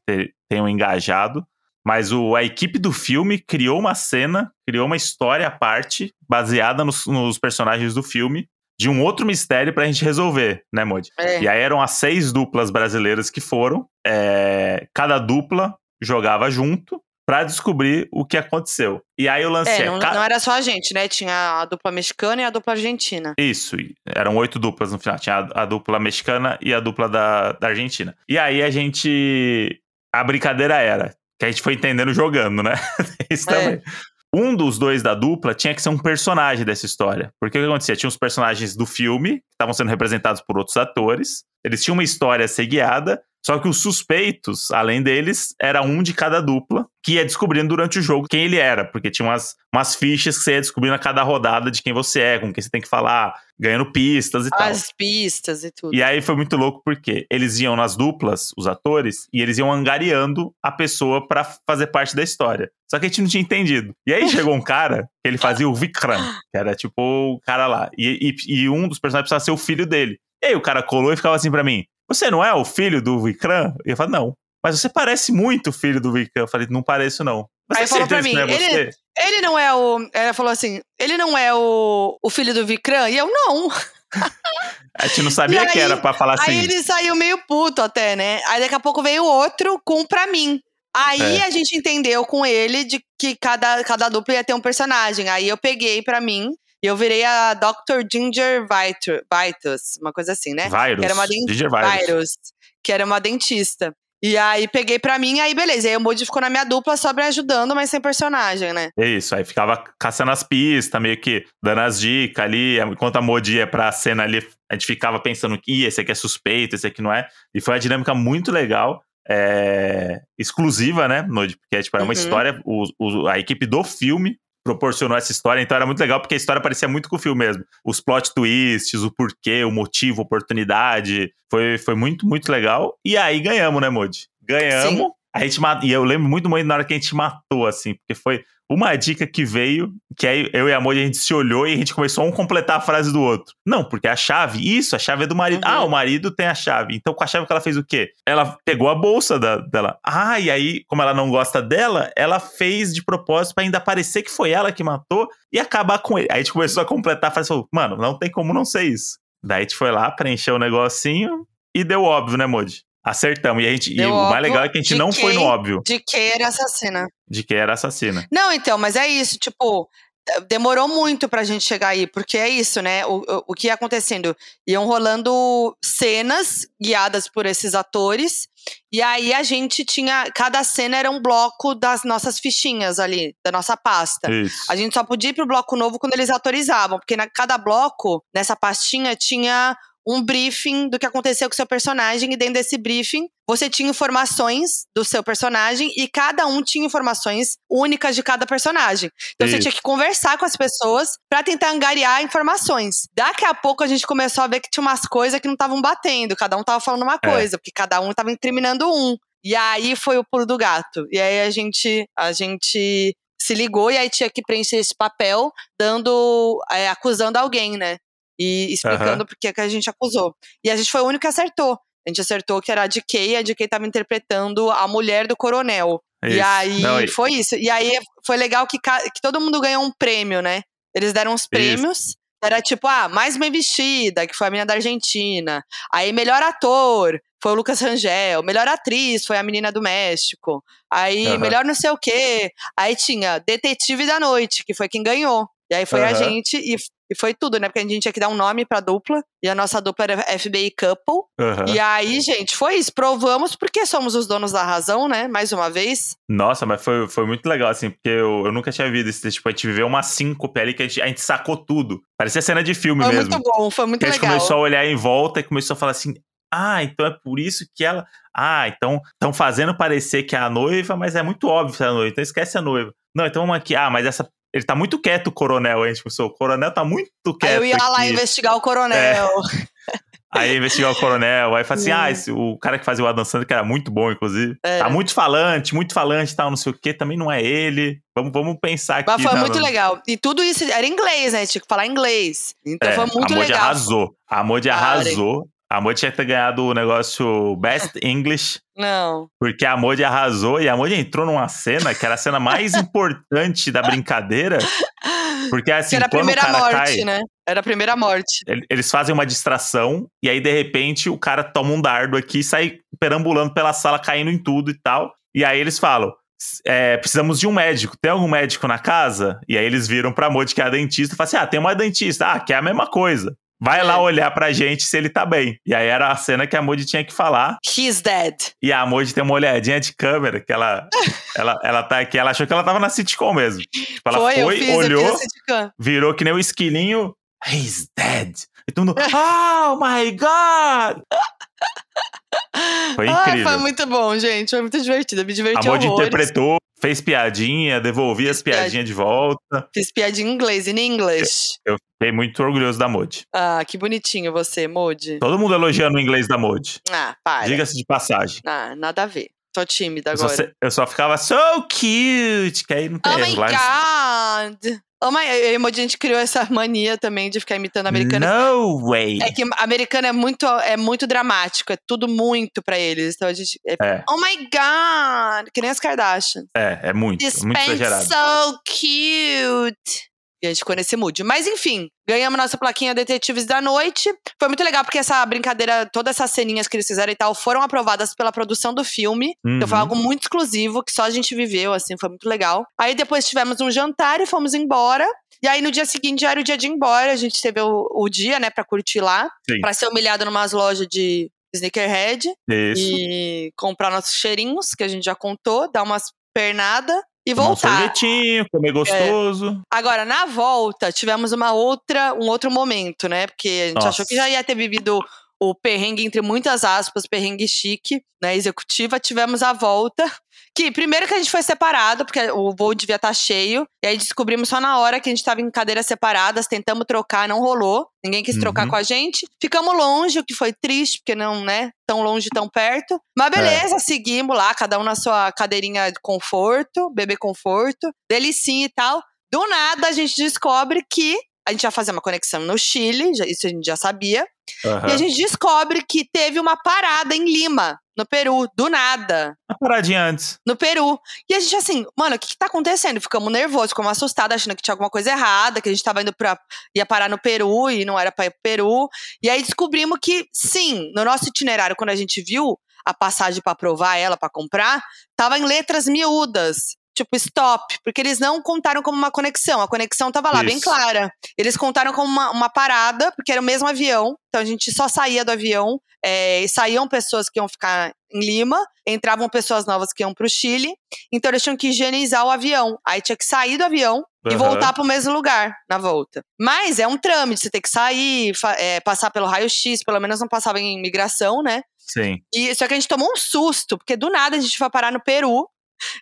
que tenham engajado. Mas o, a equipe do filme criou uma cena, criou uma história à parte, baseada nos, nos personagens do filme, de um outro mistério pra gente resolver, né, Modi? É. E aí eram as seis duplas brasileiras que foram. É, cada dupla jogava junto para descobrir o que aconteceu. E aí eu lancei. É, não, não, era só a gente, né? Tinha a dupla mexicana e a dupla argentina. Isso, eram oito duplas no final. Tinha a, a dupla mexicana e a dupla da, da Argentina. E aí a gente. A brincadeira era. Que a gente foi entendendo jogando, né? Isso é. também um dos dois da dupla tinha que ser um personagem dessa história. Porque o que acontecia? Tinha os personagens do filme, que estavam sendo representados por outros atores, eles tinham uma história a ser guiada, só que os suspeitos, além deles, era um de cada dupla, que ia descobrindo durante o jogo quem ele era, porque tinha umas, umas fichas que você ia descobrindo a cada rodada de quem você é, com quem você tem que falar, ganhando pistas e As tal. As pistas e tudo. E aí foi muito louco porque eles iam nas duplas, os atores, e eles iam angariando a pessoa para fazer parte da história. Só que a gente não tinha entendido. E aí chegou um cara que ele fazia o Vikram, que era tipo o cara lá. E, e, e um dos personagens precisava ser o filho dele. E aí o cara colou e ficava assim para mim: Você não é o filho do Vikram? E eu falei, não. Mas você parece muito o filho do Vikram. Eu falei, não pareço, não. Você aí falou pra mim, é ele, ele não é o. Ela falou assim: ele não é o, o filho do Vikram? E eu, não. a gente não sabia aí, que era pra falar assim. Aí ele saiu meio puto até, né? Aí daqui a pouco veio outro com pra mim. Aí é. a gente entendeu com ele de que cada, cada dupla ia ter um personagem. Aí eu peguei pra mim e eu virei a Dr. Ginger Vitus, uma coisa assim, né? Virus. Que era uma Ginger Virus. Virus. Que era uma dentista. E aí peguei pra mim, aí beleza. Aí o Moody ficou na minha dupla só me ajudando, mas sem personagem, né? É isso, aí ficava caçando as pistas, meio que dando as dicas ali. Enquanto a Moody ia pra cena ali, a gente ficava pensando que esse aqui é suspeito, esse aqui não é. E foi uma dinâmica muito legal. É, exclusiva, né, Moody? Porque tipo, é uma uhum. história, o, o, a equipe do filme proporcionou essa história, então era muito legal porque a história parecia muito com o filme mesmo. Os plot twists, o porquê, o motivo, a oportunidade, foi, foi muito, muito legal. E aí ganhamos, né, Modi? Ganhamos. Sim. A gente e eu lembro muito muito na hora que a gente matou, assim, porque foi uma dica que veio, que aí eu e a Moji, a gente se olhou e a gente começou a um completar a frase do outro. Não, porque a chave, isso, a chave é do marido. Uhum. Ah, o marido tem a chave. Então, com a chave que ela fez o quê? Ela pegou a bolsa da, dela. Ah, e aí, como ela não gosta dela, ela fez de propósito para ainda parecer que foi ela que matou e acabar com ele. Aí a gente começou a completar a frase e falou, mano, não tem como não ser isso. Daí a gente foi lá, preencheu o negocinho e deu óbvio, né, Moji? Acertamos. E, a gente, e o mais legal é que a gente não foi no óbvio. De que era assassina. De que era assassina. Não, então, mas é isso, tipo, demorou muito pra gente chegar aí, porque é isso, né? O, o, o que ia acontecendo? Iam rolando cenas guiadas por esses atores, e aí a gente tinha. Cada cena era um bloco das nossas fichinhas ali, da nossa pasta. Isso. A gente só podia ir pro bloco novo quando eles autorizavam, porque na, cada bloco, nessa pastinha, tinha um briefing do que aconteceu com o seu personagem, e dentro desse briefing você tinha informações do seu personagem e cada um tinha informações únicas de cada personagem. Então Isso. você tinha que conversar com as pessoas para tentar angariar informações. Daqui a pouco a gente começou a ver que tinha umas coisas que não estavam batendo, cada um tava falando uma é. coisa, porque cada um tava incriminando um. E aí foi o pulo do gato. E aí a gente a gente se ligou e aí tinha que preencher esse papel dando é, acusando alguém, né? E explicando uhum. por que a gente acusou. E a gente foi o único que acertou. A gente acertou que era a DK, a DK estava interpretando a mulher do coronel. Isso. E aí Não, foi isso. E aí foi legal que, que todo mundo ganhou um prêmio, né? Eles deram uns prêmios. Isso. Era tipo, ah, mais bem vestida, que foi a menina da Argentina. Aí, melhor ator, foi o Lucas Rangel. Melhor atriz, foi a menina do México. Aí, uhum. melhor não sei o quê. Aí tinha Detetive da Noite, que foi quem ganhou. E aí foi uhum. a gente, e e foi tudo, né? Porque a gente tinha que dar um nome pra dupla. E a nossa dupla era FBI Couple. Uhum. E aí, gente, foi isso. Provamos porque somos os donos da razão, né? Mais uma vez. Nossa, mas foi, foi muito legal, assim, porque eu, eu nunca tinha visto isso. Tipo, a gente viveu uma síncope ali que a gente, a gente sacou tudo. Parecia cena de filme foi mesmo. Foi muito bom, foi muito legal. A gente começou a olhar em volta e começou a falar assim: ah, então é por isso que ela. Ah, então estão fazendo parecer que é a noiva, mas é muito óbvio que é a noiva. Então esquece a noiva. Não, então vamos aqui. Ah, mas essa ele tá muito quieto, o coronel, hein? Tipo, o coronel tá muito quieto. Aí eu ia aqui. lá investigar o coronel. É. Aí investigar o coronel, aí fala assim: Hum. ah, esse, o cara que fazia o Adam Sandler, que era muito bom, inclusive. É. Tá muito falante, muito falante e tal, não sei o quê, também não é ele. Vamos, vamos pensar aqui. Mas foi na- muito legal. E tudo isso era inglês, né? Tinha que falar inglês. Então É, foi muito a Modi legal. arrasou. A Modi arrasou. A Modi tinha que ter ganhado o negócio Best English, Não. porque a Modi arrasou e a Modi entrou numa cena que era a cena mais importante da brincadeira. Porque assim, Que era a primeira morte, cai, né? Era a primeira morte. ele- eles fazem uma distração e aí de repente o cara toma um dardo aqui e sai perambulando pela sala, caindo em tudo e tal. E aí eles falam: é, precisamos de um médico. Tem algum médico na casa? E aí eles viram pra Modi, que é a dentista, e falam assim: ah, tem uma dentista. Ah, que é a mesma coisa. Vai É. lá olhar pra gente se ele tá bem. E aí era a cena que a Modi tinha que falar. He's dead. E a Modi tem uma olhadinha de câmera, que ela, ela, ela tá aqui. Ela achou que ela tava na sitcom mesmo. Tipo, ela foi, foi, fiz, olhou, virou que nem o esquilinho. He's dead. E todo mundo, oh my god! Foi Ai, incrível. foi muito bom, gente. Foi muito divertido. Me a diverti Modi horrores. interpretou, fez piadinha, devolvia as Fez piadinha. piadinhas de volta. Fiz piadinha em inglês, in English. Eu fiquei muito orgulhoso da Modi. Ah, que bonitinho você, Modi. Todo mundo elogiando o inglês da Modi. Ah, para. Diga-se de passagem. Ah, nada a ver. Tô tímida Eu só, agora. eu só ficava so cute, que aí não tem Oh my. Lá- God! Oh my, eu e o Modi, a gente criou essa mania também de ficar imitando americano. No way. É que americano é muito, é muito dramático, é tudo muito pra eles. Então a gente. é, É, oh my God! Que nem as Kardashian. é, é muito, This muito exagerado. so cute. E a gente ficou nesse mood. Mas enfim, ganhamos nossa plaquinha Detetives da Noite. Foi muito legal porque essa brincadeira, todas essas ceninhas que eles fizeram e tal, foram aprovadas pela produção do filme. Então foi Uhum. algo muito exclusivo, que só a gente viveu, assim, foi muito legal. Aí depois tivemos um jantar e fomos embora. E aí no dia seguinte já era o dia de ir embora. A gente teve o, o dia, né, pra curtir lá. Sim. Pra ser humilhado numas lojas de sneakerhead Isso. e comprar nossos cheirinhos, que a gente já contou, dar umas pernadas e um voltar. É. sorvetinho, comer gostoso. Agora, na volta, tivemos uma outra, um outro momento, né? Porque a gente Nossa. achou que já ia ter vivido o perrengue, entre muitas aspas, perrengue chique, né? Executiva. Tivemos a volta. Que primeiro que a gente foi separado, porque o voo devia estar cheio. E aí descobrimos só na hora que a gente estava em cadeiras separadas, tentamos trocar, não rolou. Ninguém quis trocar Uhum. com a gente. Ficamos longe, o que foi triste, porque não, né? Tão longe, tão perto. É. Mas beleza, seguimos lá, cada um na sua cadeirinha de conforto, bebê conforto, delicinha e tal. Do nada a gente descobre que a gente ia fazer uma conexão no Chile, já- isso a gente já sabia. Aham. E a gente descobre que teve uma parada em Lima, no Peru, do nada. Uma paradinha antes. No Peru. E a gente assim, mano, o que, que tá acontecendo? Ficamos nervosos, ficamos assustados, achando que tinha alguma coisa errada, que a gente tava indo pra. ia parar no Peru e não era pra ir pro Peru. E aí descobrimos que, sim, no nosso itinerário, quando a gente viu a passagem pra provar ela, pra comprar, tava em letras miúdas. Tipo, stop. Porque eles não contaram como uma conexão. A conexão tava lá, bem Isso. clara. Eles contaram como uma, uma parada, porque era o mesmo avião. Então a gente só saía do avião. é, e saíam pessoas que iam ficar em Lima, entravam pessoas novas que iam pro Chile. Então eles tinham que higienizar o avião. Aí tinha que sair do avião e voltar pro mesmo lugar na volta. Mas é um trâmite, você tem que sair, é, passar pelo raio-x, pelo menos não passava em imigração, né? Sim. E, só que a gente tomou um susto, porque do nada a gente foi parar no Peru,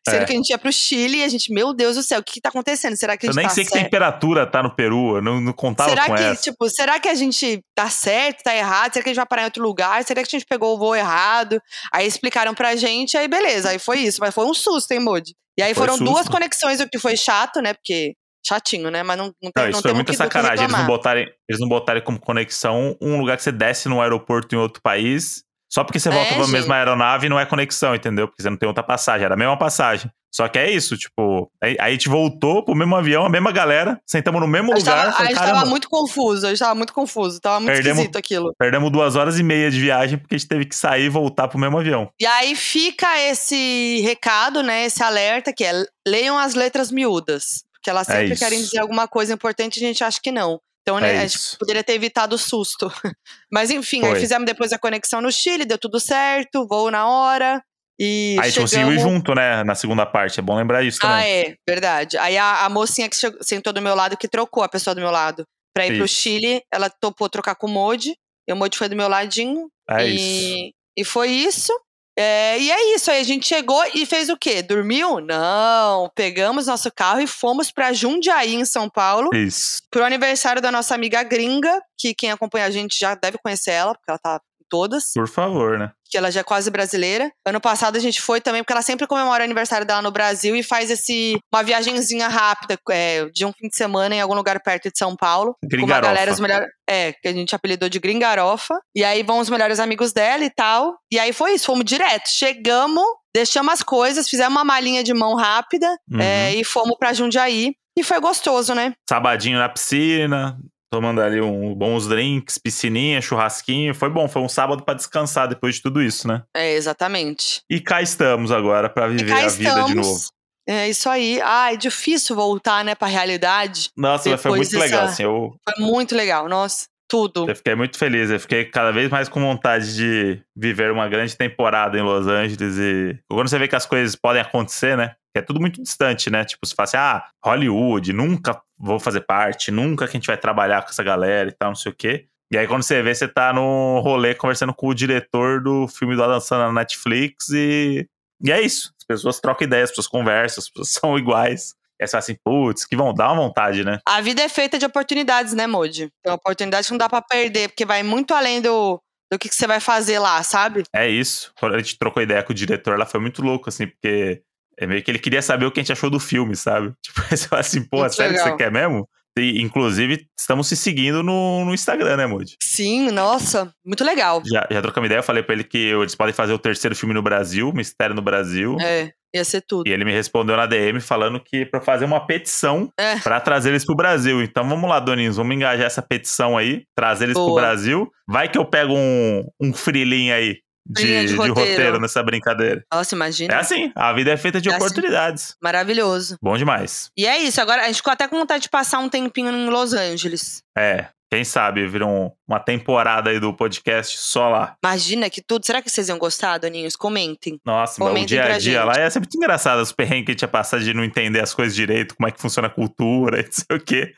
sendo É. que a gente ia pro Chile e a gente, meu Deus do céu, o que, que tá acontecendo? Será que a Eu gente nem tá sei que certo? temperatura tá no Peru, eu não, não contava Será com que, essa. tipo, será que a gente tá certo, tá errado? Será que a gente vai parar em outro lugar? Será que a gente pegou o voo errado? Aí explicaram pra gente, aí beleza, aí foi isso. Mas foi um susto, hein, Moody? E aí Foi foram susto. duas conexões, o que foi chato, né? Porque chatinho, né? Mas não, não, tem, Não, isso não foi muita que- que sacanagem. Eles não, botarem, eles não botarem como conexão um lugar que você desce no aeroporto em outro país. Só porque você volta É, pra gente. mesma aeronave não é conexão, entendeu? Porque você não tem outra passagem, era a mesma passagem. Só que é isso, tipo, aí, aí a gente voltou pro mesmo avião, a mesma galera, sentamos no mesmo A gente, lugar. tava, a falei, gente caramba, tava muito confuso, a gente tava muito confuso, tava muito Perdemos- esquisito aquilo. perdemos duas horas e meia de viagem porque a gente teve que sair e voltar pro mesmo avião. E aí fica esse recado, né? Esse alerta que é leiam as letras miúdas. Porque elas sempre É querem dizer alguma coisa importante e a gente acha que não. Então, né, É a gente poderia ter evitado o susto. Mas enfim, aí Foi. fizemos depois a conexão no Chile, deu tudo certo, voo na hora. E Aí a gente conseguiu ir chegamos- junto, né? Na segunda parte. É bom lembrar isso também. Ah, é, verdade. Aí a, a mocinha que chegou- sentou do meu lado, que trocou a pessoa do meu lado pra ir pro Isso. Chile, ela topou trocar com o Modi. E o Modi foi do meu ladinho. É e, isso. e foi isso. É, e é isso, aí a gente chegou e fez o quê? Dormiu? Não. Pegamos nosso carro e fomos pra Jundiaí, em São Paulo, Isso. pro aniversário da nossa amiga gringa, que quem acompanha a gente já deve conhecer ela, porque ela tá todas, Por favor, né? que ela já é quase brasileira. Ano passado a gente foi também, porque ela sempre comemora o aniversário dela no Brasil e faz esse uma viagenzinha rápida, é, de um fim de semana em algum lugar perto de São Paulo. Com uma Gringarofa. galera, os melhores. É, que a gente apelidou de Gringarofa. E aí vão os melhores amigos dela e tal. E aí foi isso, fomos direto. Chegamos, deixamos as coisas, fizemos uma malinha de mão rápida Uhum. é, e fomos pra Jundiaí. E foi gostoso, né? Sabadinho na piscina, tomando ali um, bons drinks, piscininha, churrasquinho. Foi bom, foi um sábado pra descansar depois de tudo isso, né? É, exatamente. E cá estamos agora pra E viver a vida de estamos. novo. É isso aí. Ai, difícil voltar, né, pra realidade. Nossa, mas foi muito legal, dessa- assim. Eu, Foi muito legal. Nossa, tudo. eu fiquei muito feliz. Eu fiquei cada vez mais com vontade de viver uma grande temporada em Los Angeles. E quando você vê que as coisas podem acontecer, né? É tudo muito distante, né? Tipo, você fala assim, ah, Hollywood, nunca vou fazer parte, nunca que a gente vai trabalhar com essa galera e tal, não sei o quê. E aí, quando você vê, você tá no rolê conversando com o diretor do filme do Adam Sandler na Netflix e. E é isso. As pessoas trocam ideias, as pessoas conversam, as pessoas são iguais. Aí você fala assim, putz, que vão dar uma vontade, né? A vida é feita de oportunidades, né, Modi? É uma oportunidade que não dá pra perder, porque vai muito além do, do que, que você vai fazer lá, sabe? É isso. Quando a gente trocou ideia com o diretor, ela foi muito louco, assim, porque é meio que ele queria saber o que a gente achou do filme, sabe? Tipo, você fala assim, pô, Muito sério que você quer mesmo? E, inclusive, estamos se seguindo no, no Instagram, né, Moody? Sim, nossa, muito legal. Já, já trocamos ideia, eu falei pra ele que eles podem fazer o terceiro filme no Brasil, Mistério no Brasil. É, ia ser tudo. E ele me respondeu na DM falando que pra fazer uma petição É. pra trazer eles pro Brasil. Então vamos lá, Doninhos, vamos engajar essa petição aí, trazer eles pro Boa. Brasil. Vai que eu pego um, um frilinho aí de, de de roteiro. roteiro. nessa brincadeira. Nossa, imagina. É assim, a vida é feita de É assim. oportunidades. Maravilhoso. Bom demais. E é isso, agora a gente ficou até com vontade de passar um tempinho em Los Angeles. É, quem sabe vira um- uma temporada aí do podcast só lá. Imagina que tudo. Será que vocês iam gostar, Doninhos? Comentem. Nossa, mas o Comentem dia a dia gente. lá ia ser muito engraçado. Os perrengues que a gente ia passar de não entender as coisas direito, como é que funciona a cultura, e não sei o quê.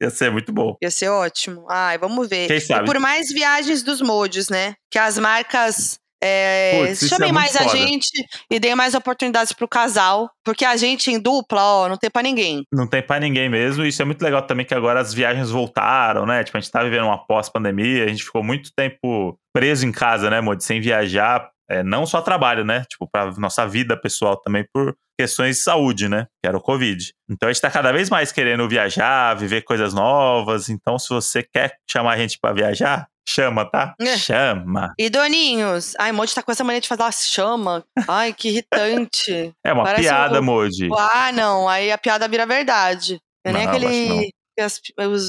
Ia ser muito bom. Ia ser ótimo. Ai, vamos ver. Quem E sabe? por mais viagens dos mods, né? Que as marcas é, Putz, isso chamem é mais a foda. gente e deem mais oportunidades pro casal. Porque a gente em dupla, ó, não tem pra ninguém. Não tem pra ninguém mesmo. E isso é muito legal também que agora as viagens voltaram, né? Tipo, a gente tá vivendo uma pós-pandemia, a gente ficou muito tempo preso em casa, né, Modi? Sem viajar. É, não só trabalho, né? Tipo, pra nossa vida pessoal também, por questões de saúde, né? Que era o Covid. Então a gente tá cada vez mais querendo viajar, viver coisas novas. Então, se você quer chamar a gente pra viajar, chama, tá? É. Chama. E Doninhos, ai, Modi tá com essa mania de uma chama. Ai, que irritante. É uma Parece piada, o- Modi. ah, não, aí a piada vira verdade. É nem Não, aquele. que as-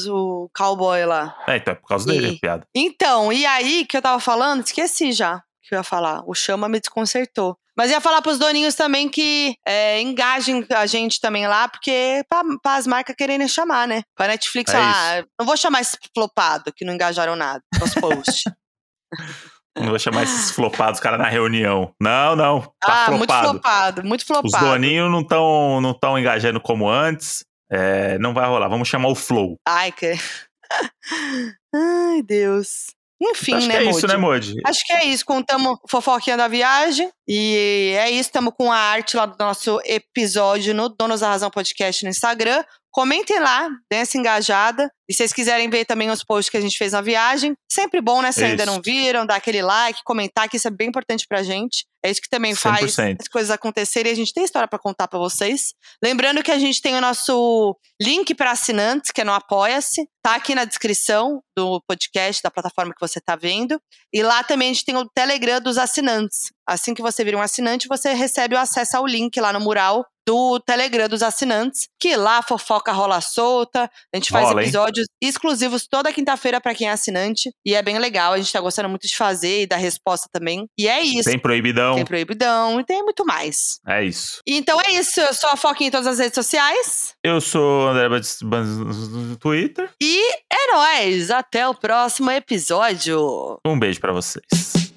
o cowboy lá. É, então é por causa dele, E- a piada. Então, e aí que eu tava falando, esqueci já que eu ia falar. O chama me desconcertou. Mas ia falar pros doninhos também que é, engajem a gente também lá, porque pra, pra as marcas quererem chamar, né? Pra Netflix É falar, "Ah, não vou chamar esse flopado que não engajaram nada nos posts. Não vou chamar esses flopados, cara, na reunião. Não, não. Tá ah, muito flopado. flopado, muito Os flopado. doninhos não estão não tão engajando como antes. É, não vai rolar. Vamos chamar o Flow. Ai, que. Ai, Deus. Enfim, Acho né, que é isso, né, Modi? Acho que é isso. Contamos fofoquinha da viagem. E é isso. Estamos com a arte lá do nosso episódio no Donos da Razão Podcast no Instagram. Comentem lá, deem essa engajada. E se vocês quiserem ver também os posts que a gente fez na viagem, sempre bom, né? Se ainda Isso. não viram, dar aquele like, comentar, que isso é bem importante pra gente. É isso que também faz 100%. as coisas acontecerem e a gente tem história pra contar pra vocês. Lembrando que a gente tem o nosso link para assinantes, que é no Apoia-se, tá aqui na descrição do podcast, da plataforma que você tá vendo. E lá também a gente tem o Telegram dos assinantes. Assim que você vira um assinante, você recebe o acesso ao link lá no mural do Telegram dos assinantes, que lá fofoca rola solta. A gente faz Rola, hein? episódios exclusivos toda quinta-feira pra quem é assinante. E é bem legal, a gente tá gostando muito de fazer e da resposta também. E é isso. Tem proibidão. Tem proibidão e tem muito mais. É isso. Então é isso, eu sou a Foquinha em todas as redes sociais. Eu sou o André no Twitter. E é nóis, até o próximo episódio. Um beijo pra vocês.